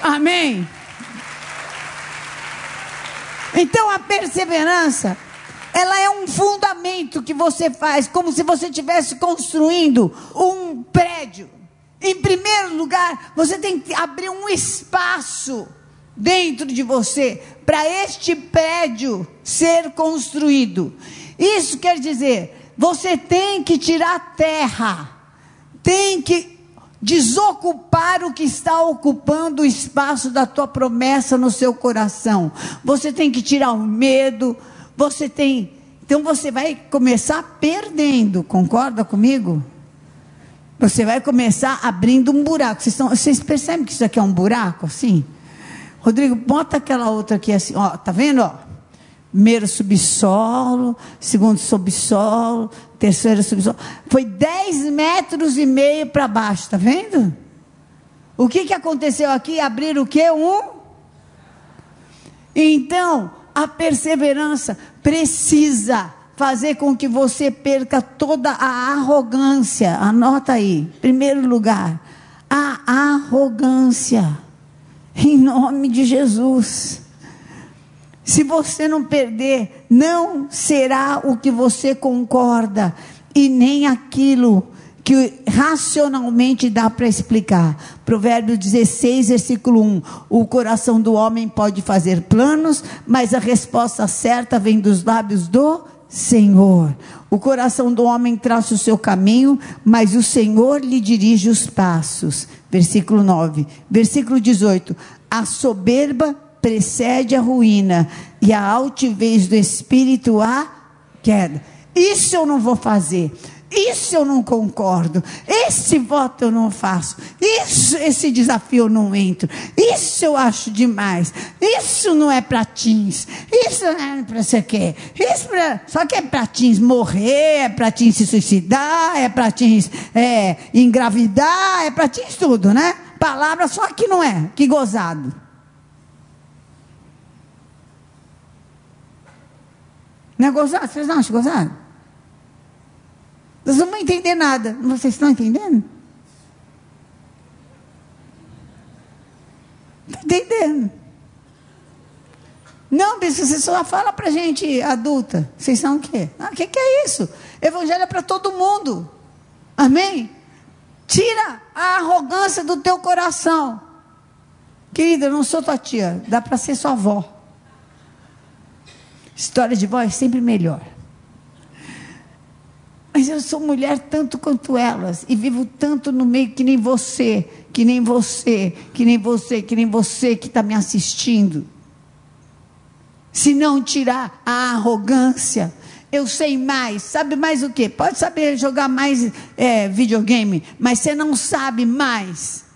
Amém. Então a perseverança, ela é um fundamento que você faz, como se você estivesse construindo um prédio. Em primeiro lugar, você tem que abrir um espaço dentro de você para este prédio ser construído. Isso quer dizer, você tem que tirar terra, tem que desocupar o que está ocupando o espaço da tua promessa no seu coração. Você tem que tirar o medo, você tem. Então você vai começar perdendo, concorda comigo? Você vai começar abrindo um buraco. Vocês, estão, vocês percebem que isso aqui é um buraco assim? Rodrigo, bota aquela outra aqui assim, ó, tá vendo? Ó? Primeiro subsolo, segundo subsolo, terceiro subsolo. Foi 10 metros e meio para baixo, tá vendo? O que, que aconteceu aqui? Abrir o que? Um. Então, a perseverança precisa fazer com que você perca toda a arrogância. Anota aí, primeiro lugar, a arrogância. Em nome de Jesus. Se você não perder, não será o que você concorda e nem aquilo que racionalmente dá para explicar. Provérbio 16, versículo 1. O coração do homem pode fazer planos, mas a resposta certa vem dos lábios do Senhor. O coração do homem traça o seu caminho, mas o Senhor lhe dirige os passos. Versículo 9. Versículo 18. A soberba precede a ruína, e a altivez do espírito a queda. Isso eu não vou fazer. Isso eu não concordo. Esse voto eu não faço. Isso, esse desafio eu não entro. Isso eu acho demais. Isso não é para teens. Isso não é para você quer. Isso pra, só que é para teens morrer, é para teens se suicidar, é para teens é, engravidar, é para teens tudo, né? Palavra só que não é. Que gozado. Não é gozado? Vocês não acham gozado? Nós não vamos entender nada. Vocês estão entendendo? Está entendendo? Não, bispo, você só fala para gente adulta. Vocês são o quê? Ah, o que, que é isso? Evangelho é para todo mundo. Amém? Tira a arrogância do teu coração. Querida, eu não sou tua tia, dá para ser sua avó. História de vó é sempre melhor. Mas eu sou mulher tanto quanto elas e vivo tanto no meio que nem você, que nem você, que nem você, que nem você que está me assistindo. Se não tirar a arrogância, eu sei mais. Sabe mais o quê? Pode saber jogar mais é, videogame, mas você não sabe mais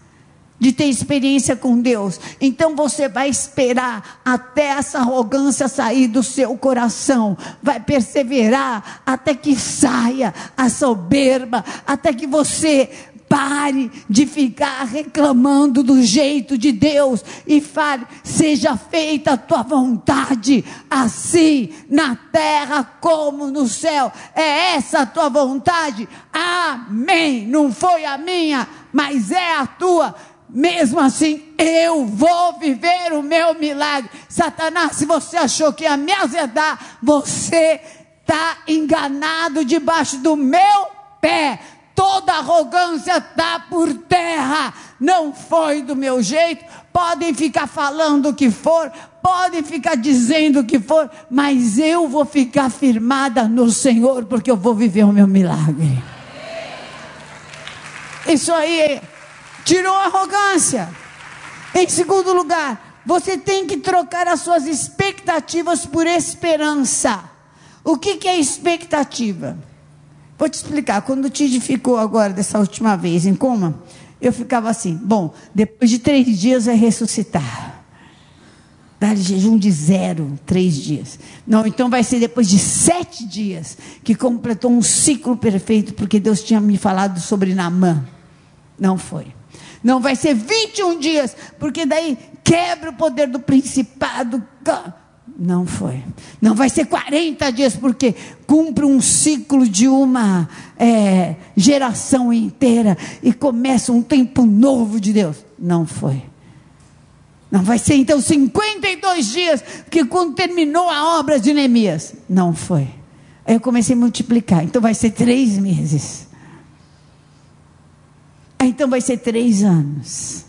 de ter experiência com Deus. Então você vai esperar até essa arrogância sair do seu coração, vai perseverar até que saia a soberba, até que você pare de ficar reclamando do jeito de Deus e fale: seja feita a tua vontade, assim na terra como no céu. É essa a tua vontade? Amém. Não foi a minha, mas é a tua mesmo assim, eu vou viver o meu milagre. Satanás, se você achou que ia me azedar, você está enganado debaixo do meu pé. Toda arrogância está por terra. Não foi do meu jeito. Podem ficar falando o que for, podem ficar dizendo o que for, mas eu vou ficar firmada no Senhor, porque eu vou viver o meu milagre. Isso aí Tirou a arrogância. Em segundo lugar, você tem que trocar as suas expectativas por esperança. O que, que é expectativa? Vou te explicar. Quando o Tid ficou agora, dessa última vez, em coma, eu ficava assim: bom, depois de três dias vai ressuscitar. Dá jejum de zero, três dias. Não, então vai ser depois de sete dias que completou um ciclo perfeito, porque Deus tinha me falado sobre Namã. Não foi. Não vai ser 21 dias, porque daí quebra o poder do principado. Não foi. Não vai ser 40 dias, porque cumpre um ciclo de uma é, geração inteira e começa um tempo novo de Deus. Não foi. Não vai ser então 52 dias, porque quando terminou a obra de Neemias. Não foi. Aí eu comecei a multiplicar. Então vai ser três meses. Ah, então vai ser três anos.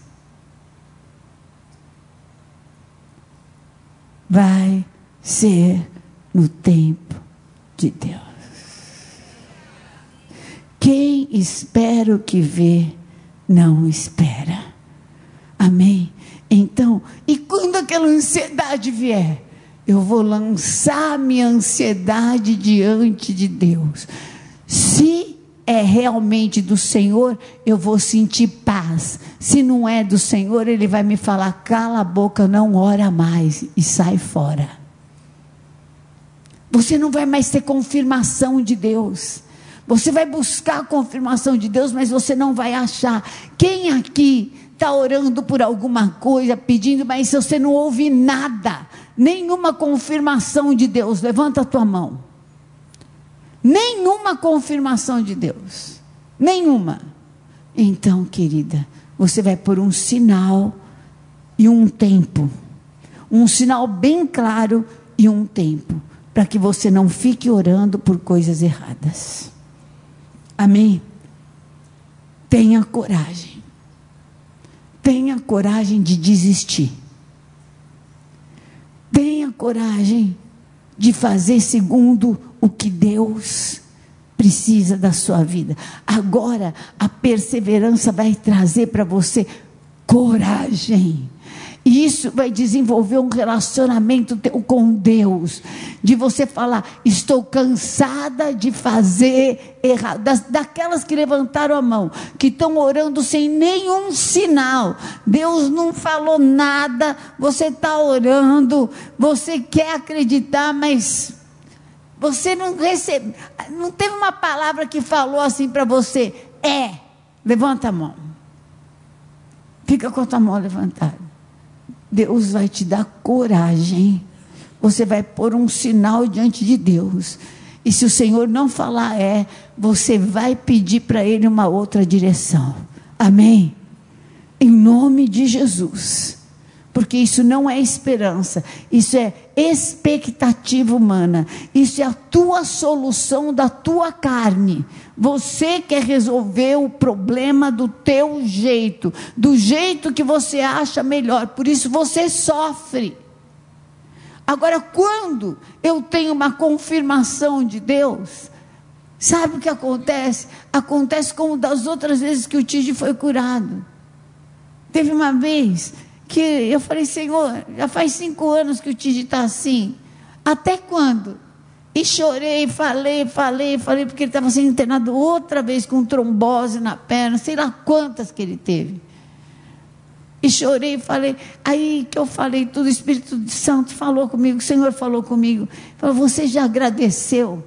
Vai ser no tempo de Deus. Quem espera o que vê, não espera. Amém? Então, e quando aquela ansiedade vier, eu vou lançar minha ansiedade diante de Deus. Se é realmente do Senhor, eu vou sentir paz. Se não é do Senhor, Ele vai me falar: cala a boca, não ora mais e sai fora. Você não vai mais ter confirmação de Deus. Você vai buscar a confirmação de Deus, mas você não vai achar. Quem aqui está orando por alguma coisa, pedindo, mas você não ouve nada, nenhuma confirmação de Deus, levanta a tua mão. Nenhuma confirmação de Deus. Nenhuma. Então, querida, você vai por um sinal e um tempo. Um sinal bem claro e um tempo. Para que você não fique orando por coisas erradas. Amém? Tenha coragem. Tenha coragem de desistir. Tenha coragem de fazer segundo o que Deus precisa da sua vida. Agora, a perseverança vai trazer para você coragem. E isso vai desenvolver um relacionamento com Deus. De você falar, estou cansada de fazer errado. Das, daquelas que levantaram a mão, que estão orando sem nenhum sinal. Deus não falou nada, você está orando, você quer acreditar, mas você não recebe. Não teve uma palavra que falou assim para você. É. Levanta a mão. Fica com a tua mão levantada. Deus vai te dar coragem. Você vai pôr um sinal diante de Deus. E se o Senhor não falar é, você vai pedir para Ele uma outra direção. Amém? Em nome de Jesus porque isso não é esperança, isso é expectativa humana, isso é a tua solução da tua carne. Você quer resolver o problema do teu jeito, do jeito que você acha melhor, por isso você sofre. Agora, quando eu tenho uma confirmação de Deus, sabe o que acontece? Acontece como das outras vezes que o Tide foi curado. Teve uma vez que eu falei, Senhor, já faz cinco anos que o Tide está assim. Até quando? E chorei, falei, falei, falei, porque ele estava sendo internado outra vez com trombose na perna, sei lá quantas que ele teve. E chorei, falei. Aí que eu falei, tudo o Espírito Santo falou comigo, o Senhor falou comigo. Falou, você já agradeceu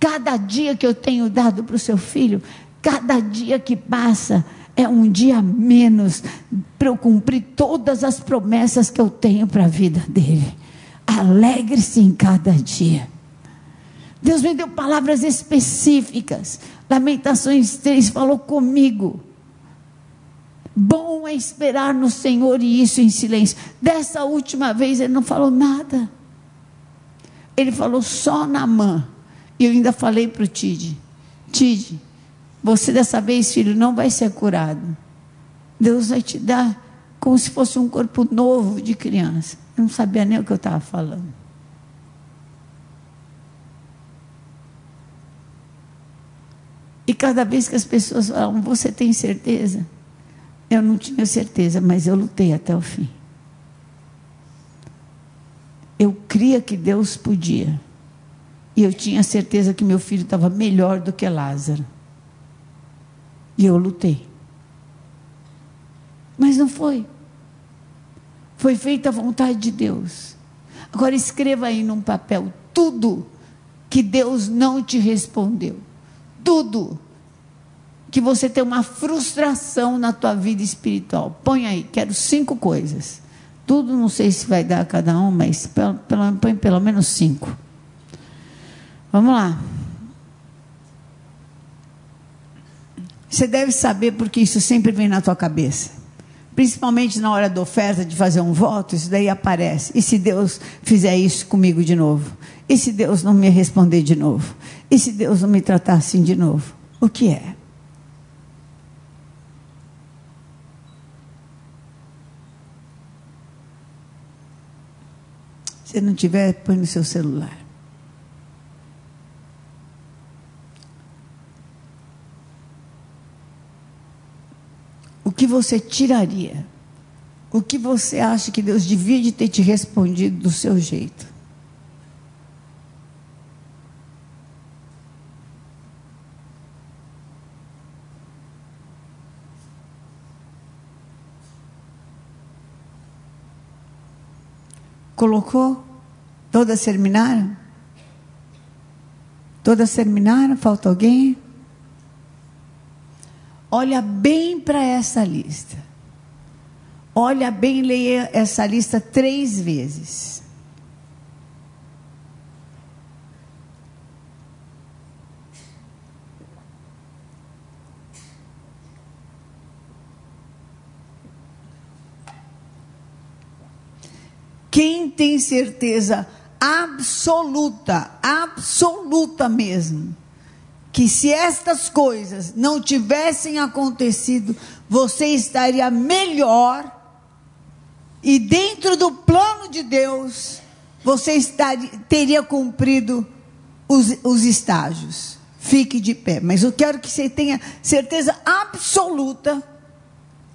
cada dia que eu tenho dado para o seu filho, cada dia que passa é um dia menos para eu cumprir todas as promessas que eu tenho para a vida dele. Alegre-se em cada dia. Deus me deu palavras específicas. Lamentações 3 falou comigo. Bom é esperar no Senhor e isso em silêncio. Dessa última vez ele não falou nada. Ele falou só na mão. E eu ainda falei para o Tide: Tide, você dessa vez, filho, não vai ser curado. Deus vai te dar como se fosse um corpo novo de criança. Eu não sabia nem o que eu estava falando. E cada vez que as pessoas falam, você tem certeza? Eu não tinha certeza, mas eu lutei até o fim. Eu cria que Deus podia. E eu tinha certeza que meu filho estava melhor do que Lázaro. E eu lutei. Mas não foi. Foi feita a vontade de Deus. Agora escreva aí num papel tudo que Deus não te respondeu. Tudo que você tem uma frustração na tua vida espiritual. Põe aí, quero cinco coisas. Tudo não sei se vai dar a cada um, mas põe pelo menos cinco. Vamos lá. Você deve saber porque isso sempre vem na tua cabeça. Principalmente na hora da oferta de fazer um voto, isso daí aparece. E se Deus fizer isso comigo de novo? E se Deus não me responder de novo? E se Deus não me tratar assim de novo? O que é? Se não tiver, põe no seu celular. O que você tiraria? O que você acha que Deus devia de ter te respondido do seu jeito? Colocou? Todas terminaram? Todas terminaram? Falta alguém? Olha bem para essa lista. Olha bem, leia essa lista três vezes. Quem tem certeza absoluta, absoluta mesmo, que se estas coisas não tivessem acontecido, você estaria melhor e dentro do plano de Deus, você estaria, teria cumprido os, os estágios. Fique de pé. Mas eu quero que você tenha certeza absoluta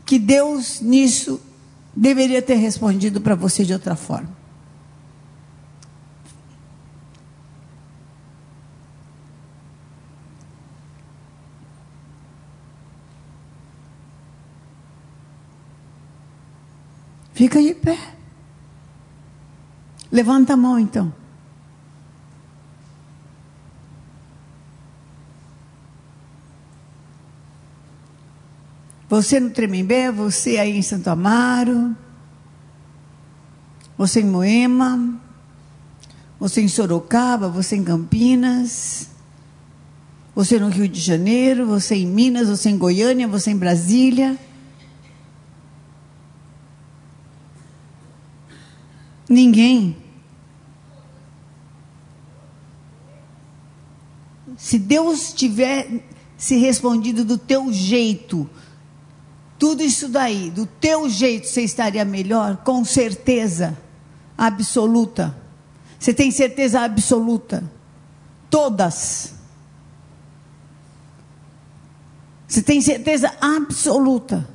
que Deus nisso deveria ter respondido para você de outra forma. Fica de pé. Levanta a mão então. Você no Tremembé, você aí em Santo Amaro, você em Moema, você em Sorocaba, você em Campinas, você no Rio de Janeiro, você em Minas, você em Goiânia, você em Brasília. Ninguém. Se Deus tiver se respondido do teu jeito, tudo isso daí, do teu jeito, você estaria melhor? Com certeza absoluta. Você tem certeza absoluta? Todas. Você tem certeza absoluta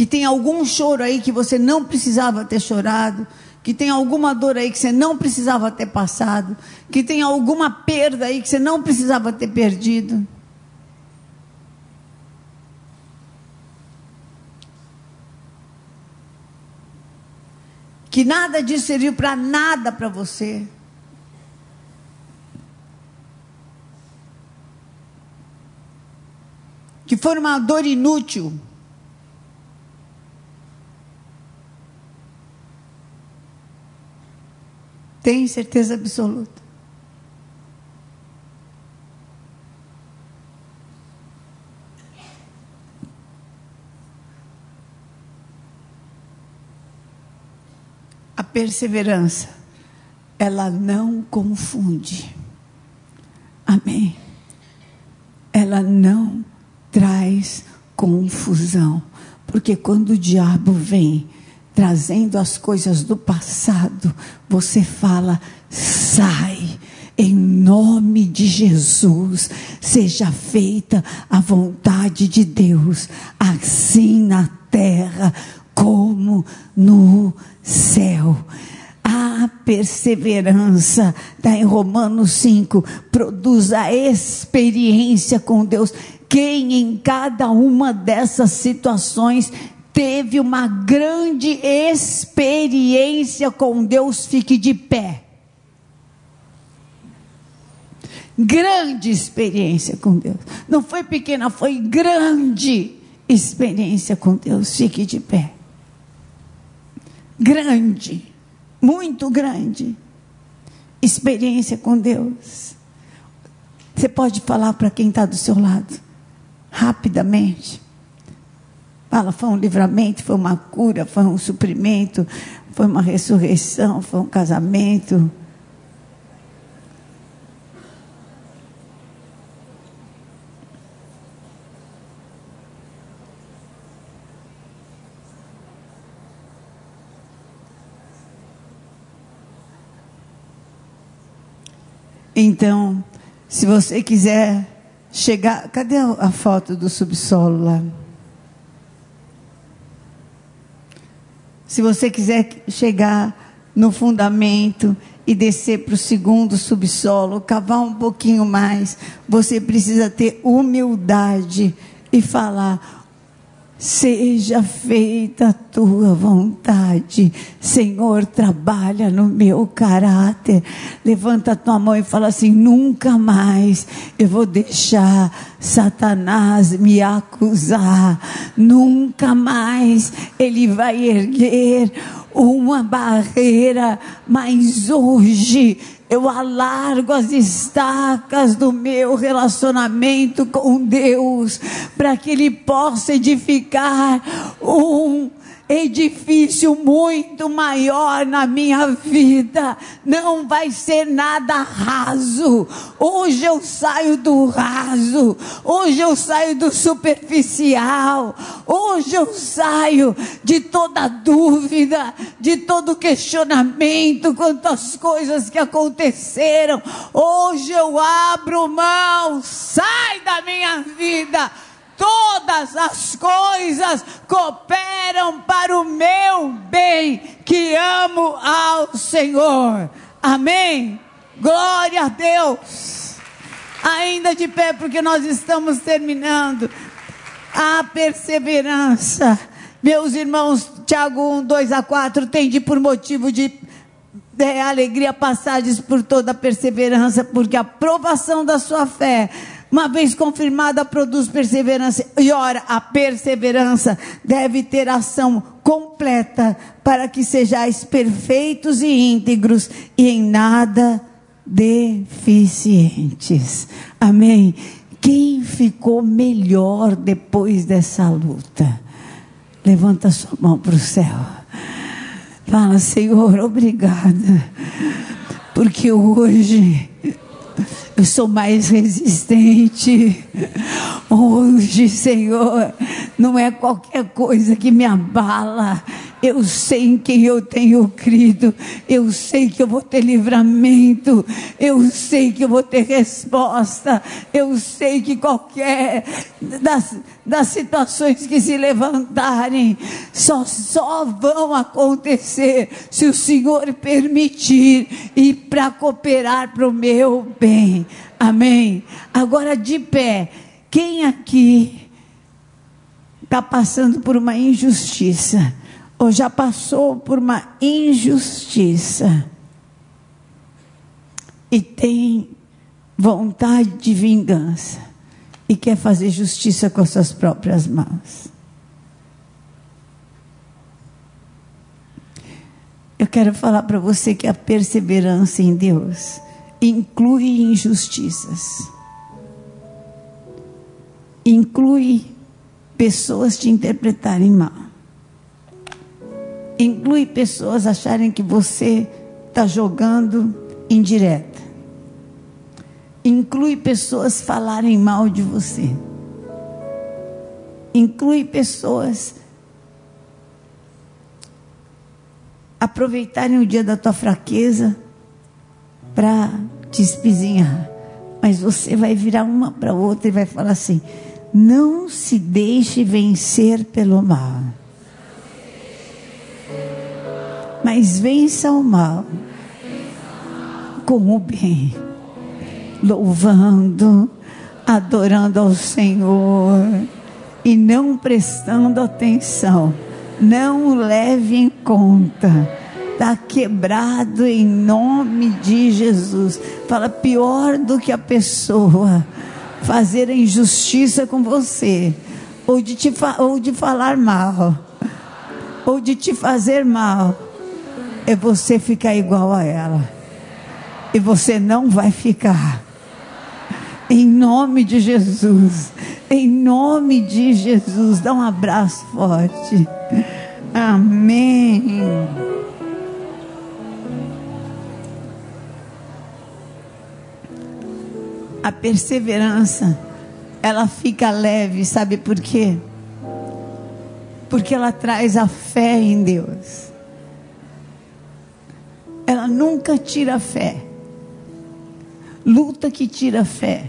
que tem algum choro aí que você não precisava ter chorado, que tem alguma dor aí que você não precisava ter passado, que tem alguma perda aí que você não precisava ter perdido. que nada disso serviu para nada para você. Que foi uma dor inútil. Tem certeza absoluta. A perseverança, ela não confunde. Amém. Ela não traz confusão. Porque quando o diabo vem trazendo as coisas do passado, você fala: sai. Em nome de Jesus, seja feita a vontade de Deus, assim na terra como no céu. A perseverança, está em Romanos 5, produz a experiência com Deus. Quem em cada uma dessas situações teve uma grande experiência com Deus, fique de pé. Grande experiência com Deus. Não foi pequena, foi grande experiência com Deus. Fique de pé grande, muito grande. Experiência com Deus. Você pode falar para quem está do seu lado, rapidamente. Fala, foi um livramento, foi uma cura, foi um suprimento, foi uma ressurreição, foi um casamento. Então, se você quiser chegar. Cadê a foto do subsolo lá? Se você quiser chegar no fundamento e descer para o segundo subsolo, cavar um pouquinho mais, você precisa ter humildade e falar: Seja feita a tua vontade. Senhor, trabalha no meu caráter. Levanta a tua mão e fala assim: nunca mais eu vou deixar Satanás me acusar. Nunca mais ele vai erguer uma barreira, mas hoje eu alargo as estacas do meu relacionamento com Deus, para que Ele possa edificar um edifício muito maior na minha vida. Não vai ser nada raso. Hoje eu saio do raso. Hoje eu saio do superficial. Hoje eu saio de toda dúvida, de todo questionamento quanto às coisas que aconteceram. Hoje eu abro mão. Sai da minha vida todas as coisas cooperam para o meu bem, que amo ao Senhor. Amém? Glória a Deus. Ainda de pé, porque nós estamos terminando. A perseverança. Meus irmãos, Tiago 1, 2 a 4, tende por motivo de de alegria passagens por toda a perseverança, porque a provação da sua fé uma vez confirmada, produz perseverança. E ora, a perseverança deve ter ação completa para que sejais perfeitos e íntegros e em nada deficientes. Amém. Quem ficou melhor depois dessa luta? Levanta sua mão para o céu. Fala, Senhor, obrigada. Porque hoje eu sou mais resistente. Hoje, Senhor, não é qualquer coisa que me abala, eu sei em quem eu tenho crido. Eu sei que eu vou ter livramento. Eu sei que eu vou ter resposta. Eu sei que qualquer das, das situações que se levantarem só, só vão acontecer se o Senhor permitir e para cooperar para o meu bem. Amém. Agora de pé, quem aqui está passando por uma injustiça? ou já passou por uma injustiça e tem vontade de vingança e quer fazer justiça com as suas próprias mãos. Eu quero falar para você que a perseverança em Deus inclui injustiças, inclui pessoas te interpretarem mal inclui pessoas acharem que você está jogando indireta. Inclui pessoas falarem mal de você. Inclui pessoas aproveitarem o dia da tua fraqueza para te espizinhar. Mas você vai virar uma para outra e vai falar assim: não se deixe vencer pelo mal mas vença o mal com o bem, louvando, adorando ao Senhor e não prestando atenção. Não leve em conta. Está quebrado em nome de Jesus. Fala pior do que a pessoa fazer a injustiça com você, ou de, te ou de falar mal, ou de te fazer mal é você ficar igual a ela. E você não vai ficar. Em nome de Jesus. Em nome de Jesus. Dá um abraço forte. Amém. A perseverança, ela fica leve, sabe por quê? Porque ela traz a fé em Deus ela nunca tira a fé. Luta que tira a fé.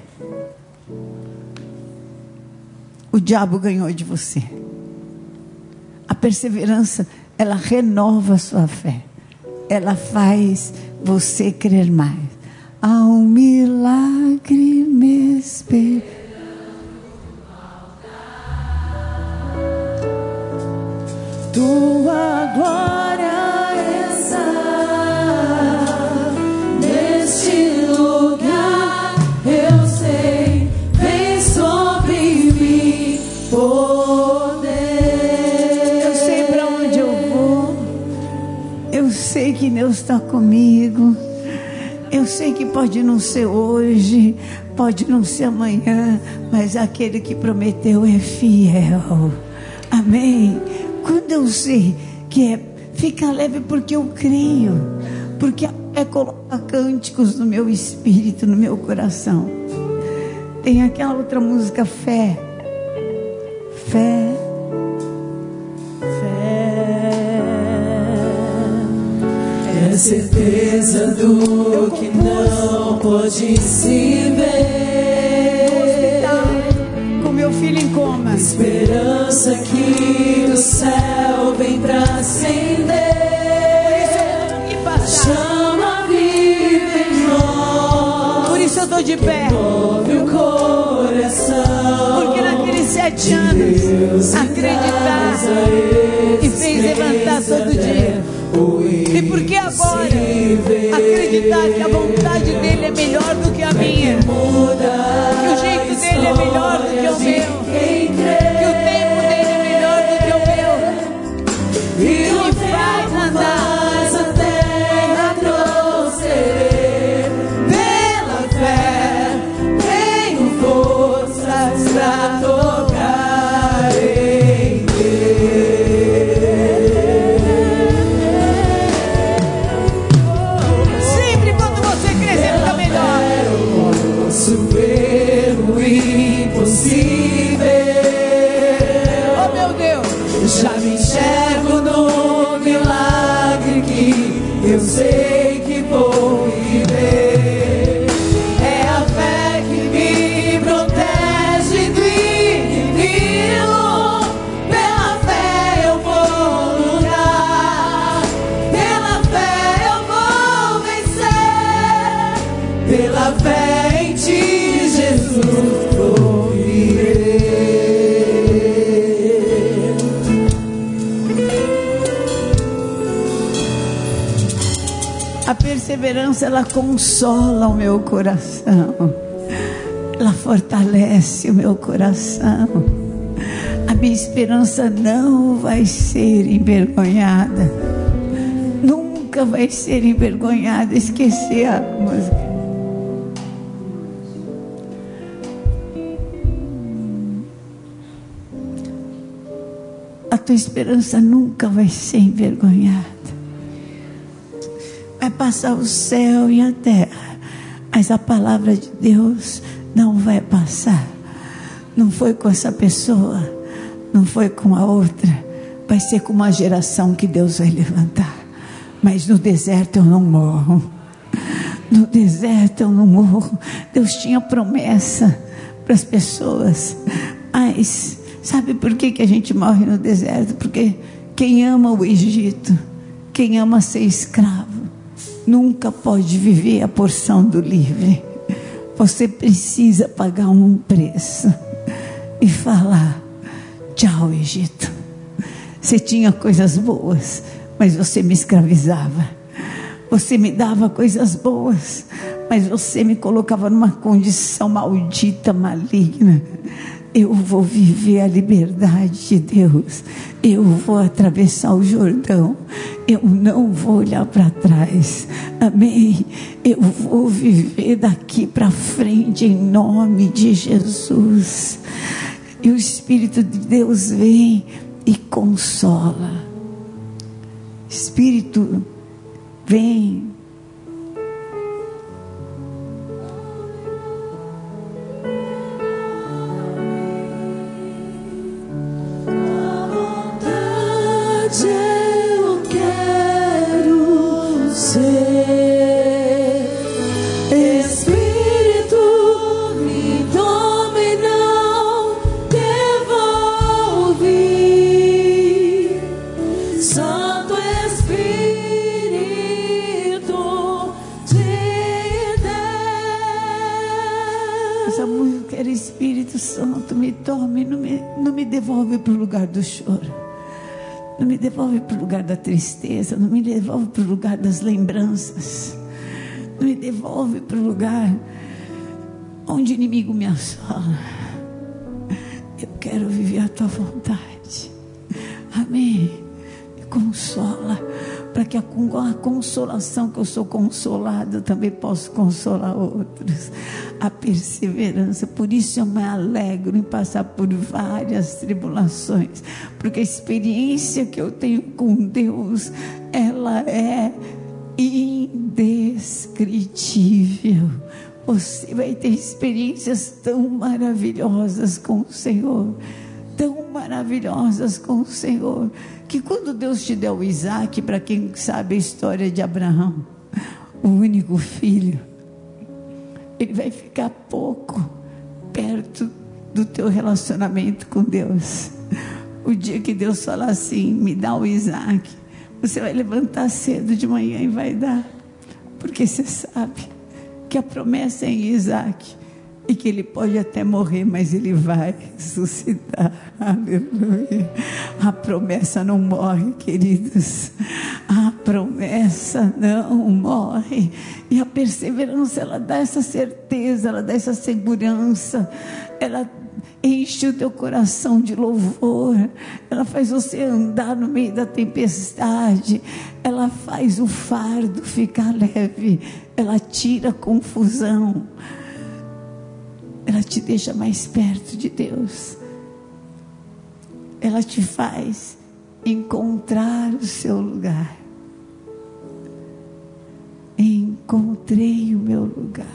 O diabo ganhou de você. A perseverança, ela renova a sua fé. Ela faz você crer mais. Há um milagre me esperando. tua glória está neste lugar. Eu sei, vem sobre mim poder. Eu sei para onde eu vou. Eu sei que Deus está comigo. Eu sei que pode não ser hoje, pode não ser amanhã, mas aquele que prometeu é fiel. Amém. Quando eu sei que é, fica leve porque eu creio, porque é colocar cânticos no meu espírito, no meu coração. Tem aquela outra música, fé. Fé. É certeza do que não pode se ver. Com meu filho em coma. Esperança que do céu vem pra acender. Chama viva em nós. Por isso eu tô de pé. Move o coração. Porque naqueles sete anos, acreditar e fez levantar todo dia. E porque agora, acreditar que a vontade dele é melhor do que a minha. Que o jeito dele é melhor do que o meu. Perseverança ela consola o meu coração. Ela fortalece o meu coração. A minha esperança não vai ser envergonhada. Nunca vai ser envergonhada. Esquecer a música. A tua esperança nunca vai ser envergonhada vai passar o céu e a terra, mas a palavra de Deus não vai passar. Não foi com essa pessoa, não foi com a outra, vai ser com uma geração que Deus vai levantar. Mas no deserto eu não morro. No deserto eu não morro. Deus tinha promessa para as pessoas. Mas sabe por que, que a gente morre no deserto? Porque quem ama o Egito, quem ama ser escravo, nunca pode viver a porção do livre. Você precisa pagar um preço e falar: tchau, Egito. Você tinha coisas boas, mas você me escravizava. Você me dava coisas boas, mas você me colocava numa condição maldita, maligna. Eu vou viver a liberdade de Deus. Eu vou atravessar o Jordão. Eu não vou olhar para trás. Amém. Eu vou viver daqui para frente em nome de Jesus. E o Espírito de Deus vem e consola. Espírito vem tome, não me, não me devolve para o lugar do choro. Não me devolve para o lugar da tristeza, não me devolve para o lugar das lembranças. Não me devolve para o lugar onde o inimigo me assola. Eu quero viver a tua vontade. Amém. Me consola, para que a, a consolação que eu sou consolado, eu também posso consolar outros. A perseverança, por isso eu me alegro em passar por várias tribulações, porque a experiência que eu tenho com Deus, ela é indescritível. Você vai ter experiências tão maravilhosas com o Senhor, tão maravilhosas com o Senhor, que quando Deus te deu o Isaac, para quem sabe a história de Abraão, o único filho, ele vai ficar pouco perto do teu relacionamento com Deus. O dia que Deus falar assim, me dá o Isaac, você vai levantar cedo de manhã e vai dar, porque você sabe que a promessa é em Isaac e que ele pode até morrer, mas ele vai ressuscitar. Aleluia. A promessa não morre, queridos. A promessa não morre. E a perseverança, ela dá essa certeza, ela dá essa segurança. Ela enche o teu coração de louvor, ela faz você andar no meio da tempestade, ela faz o fardo ficar leve, ela tira a confusão, ela te deixa mais perto de Deus, ela te faz encontrar o seu lugar. Encontrei o meu lugar.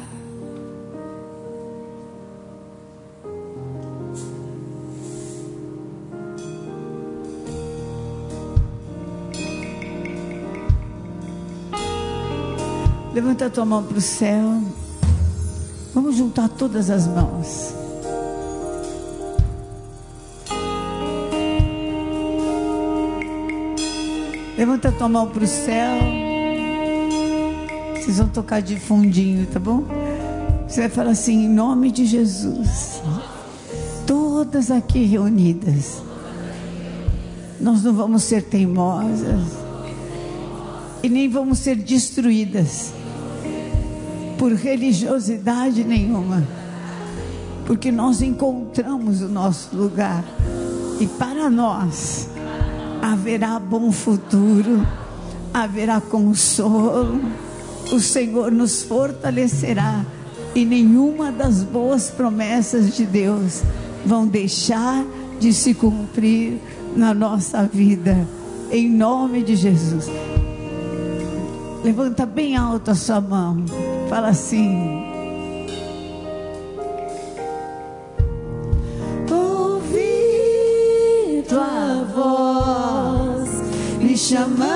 Levanta a tua mão para o céu. Vamos juntar todas as mãos. Levanta a tua mão para o céu. Vocês vão tocar de fundinho, tá bom? Você vai falar assim, em nome de Jesus. Todas aqui reunidas. Nós não vamos ser teimosas. E nem vamos ser destruídas por religiosidade nenhuma, porque nós encontramos o nosso lugar e para nós haverá bom futuro, haverá consolo, o Senhor nos fortalecerá e nenhuma das boas promessas de Deus vão deixar de se cumprir na nossa vida, em nome de Jesus. Levanta bem alto a sua mão. Fala assim. Ouvi tua voz me chamando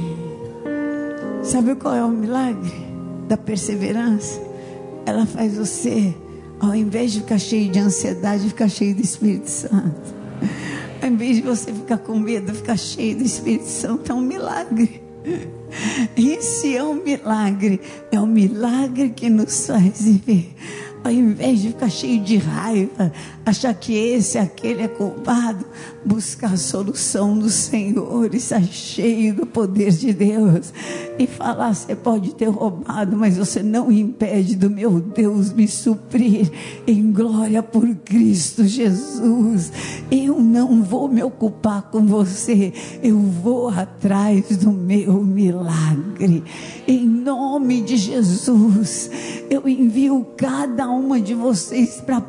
Sabe qual é o milagre da perseverança? Ela faz você, ao invés de ficar cheio de ansiedade, ficar cheio do Espírito Santo. Ao invés de você ficar com medo, ficar cheio do Espírito Santo, é um milagre. Esse é um milagre, é um milagre que nos faz viver ao invés de ficar cheio de raiva, achar que esse, aquele é culpado, buscar a solução do Senhor, estar cheio do poder de Deus e falar: você pode ter roubado, mas você não impede do meu Deus me suprir em glória por Cristo Jesus. Eu não vou me ocupar com você, eu vou atrás do meu milagre. Em nome de Jesus, eu envio cada uma de vocês para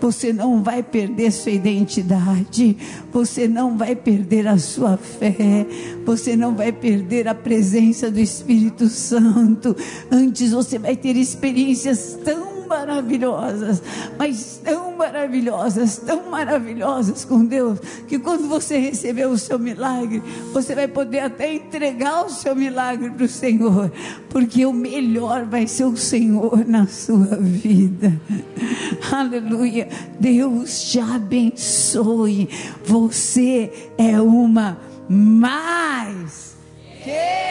Você não vai perder sua identidade, você não vai perder a sua fé, você não vai perder a presença do Espírito Santo. Antes você vai ter experiências tão maravilhosas, mas tão maravilhosas, tão maravilhosas com Deus, que quando você receber o seu milagre, você vai poder até entregar o seu milagre para o Senhor, porque o melhor vai ser o Senhor na sua vida. Aleluia. Deus te abençoe. Você é uma mais que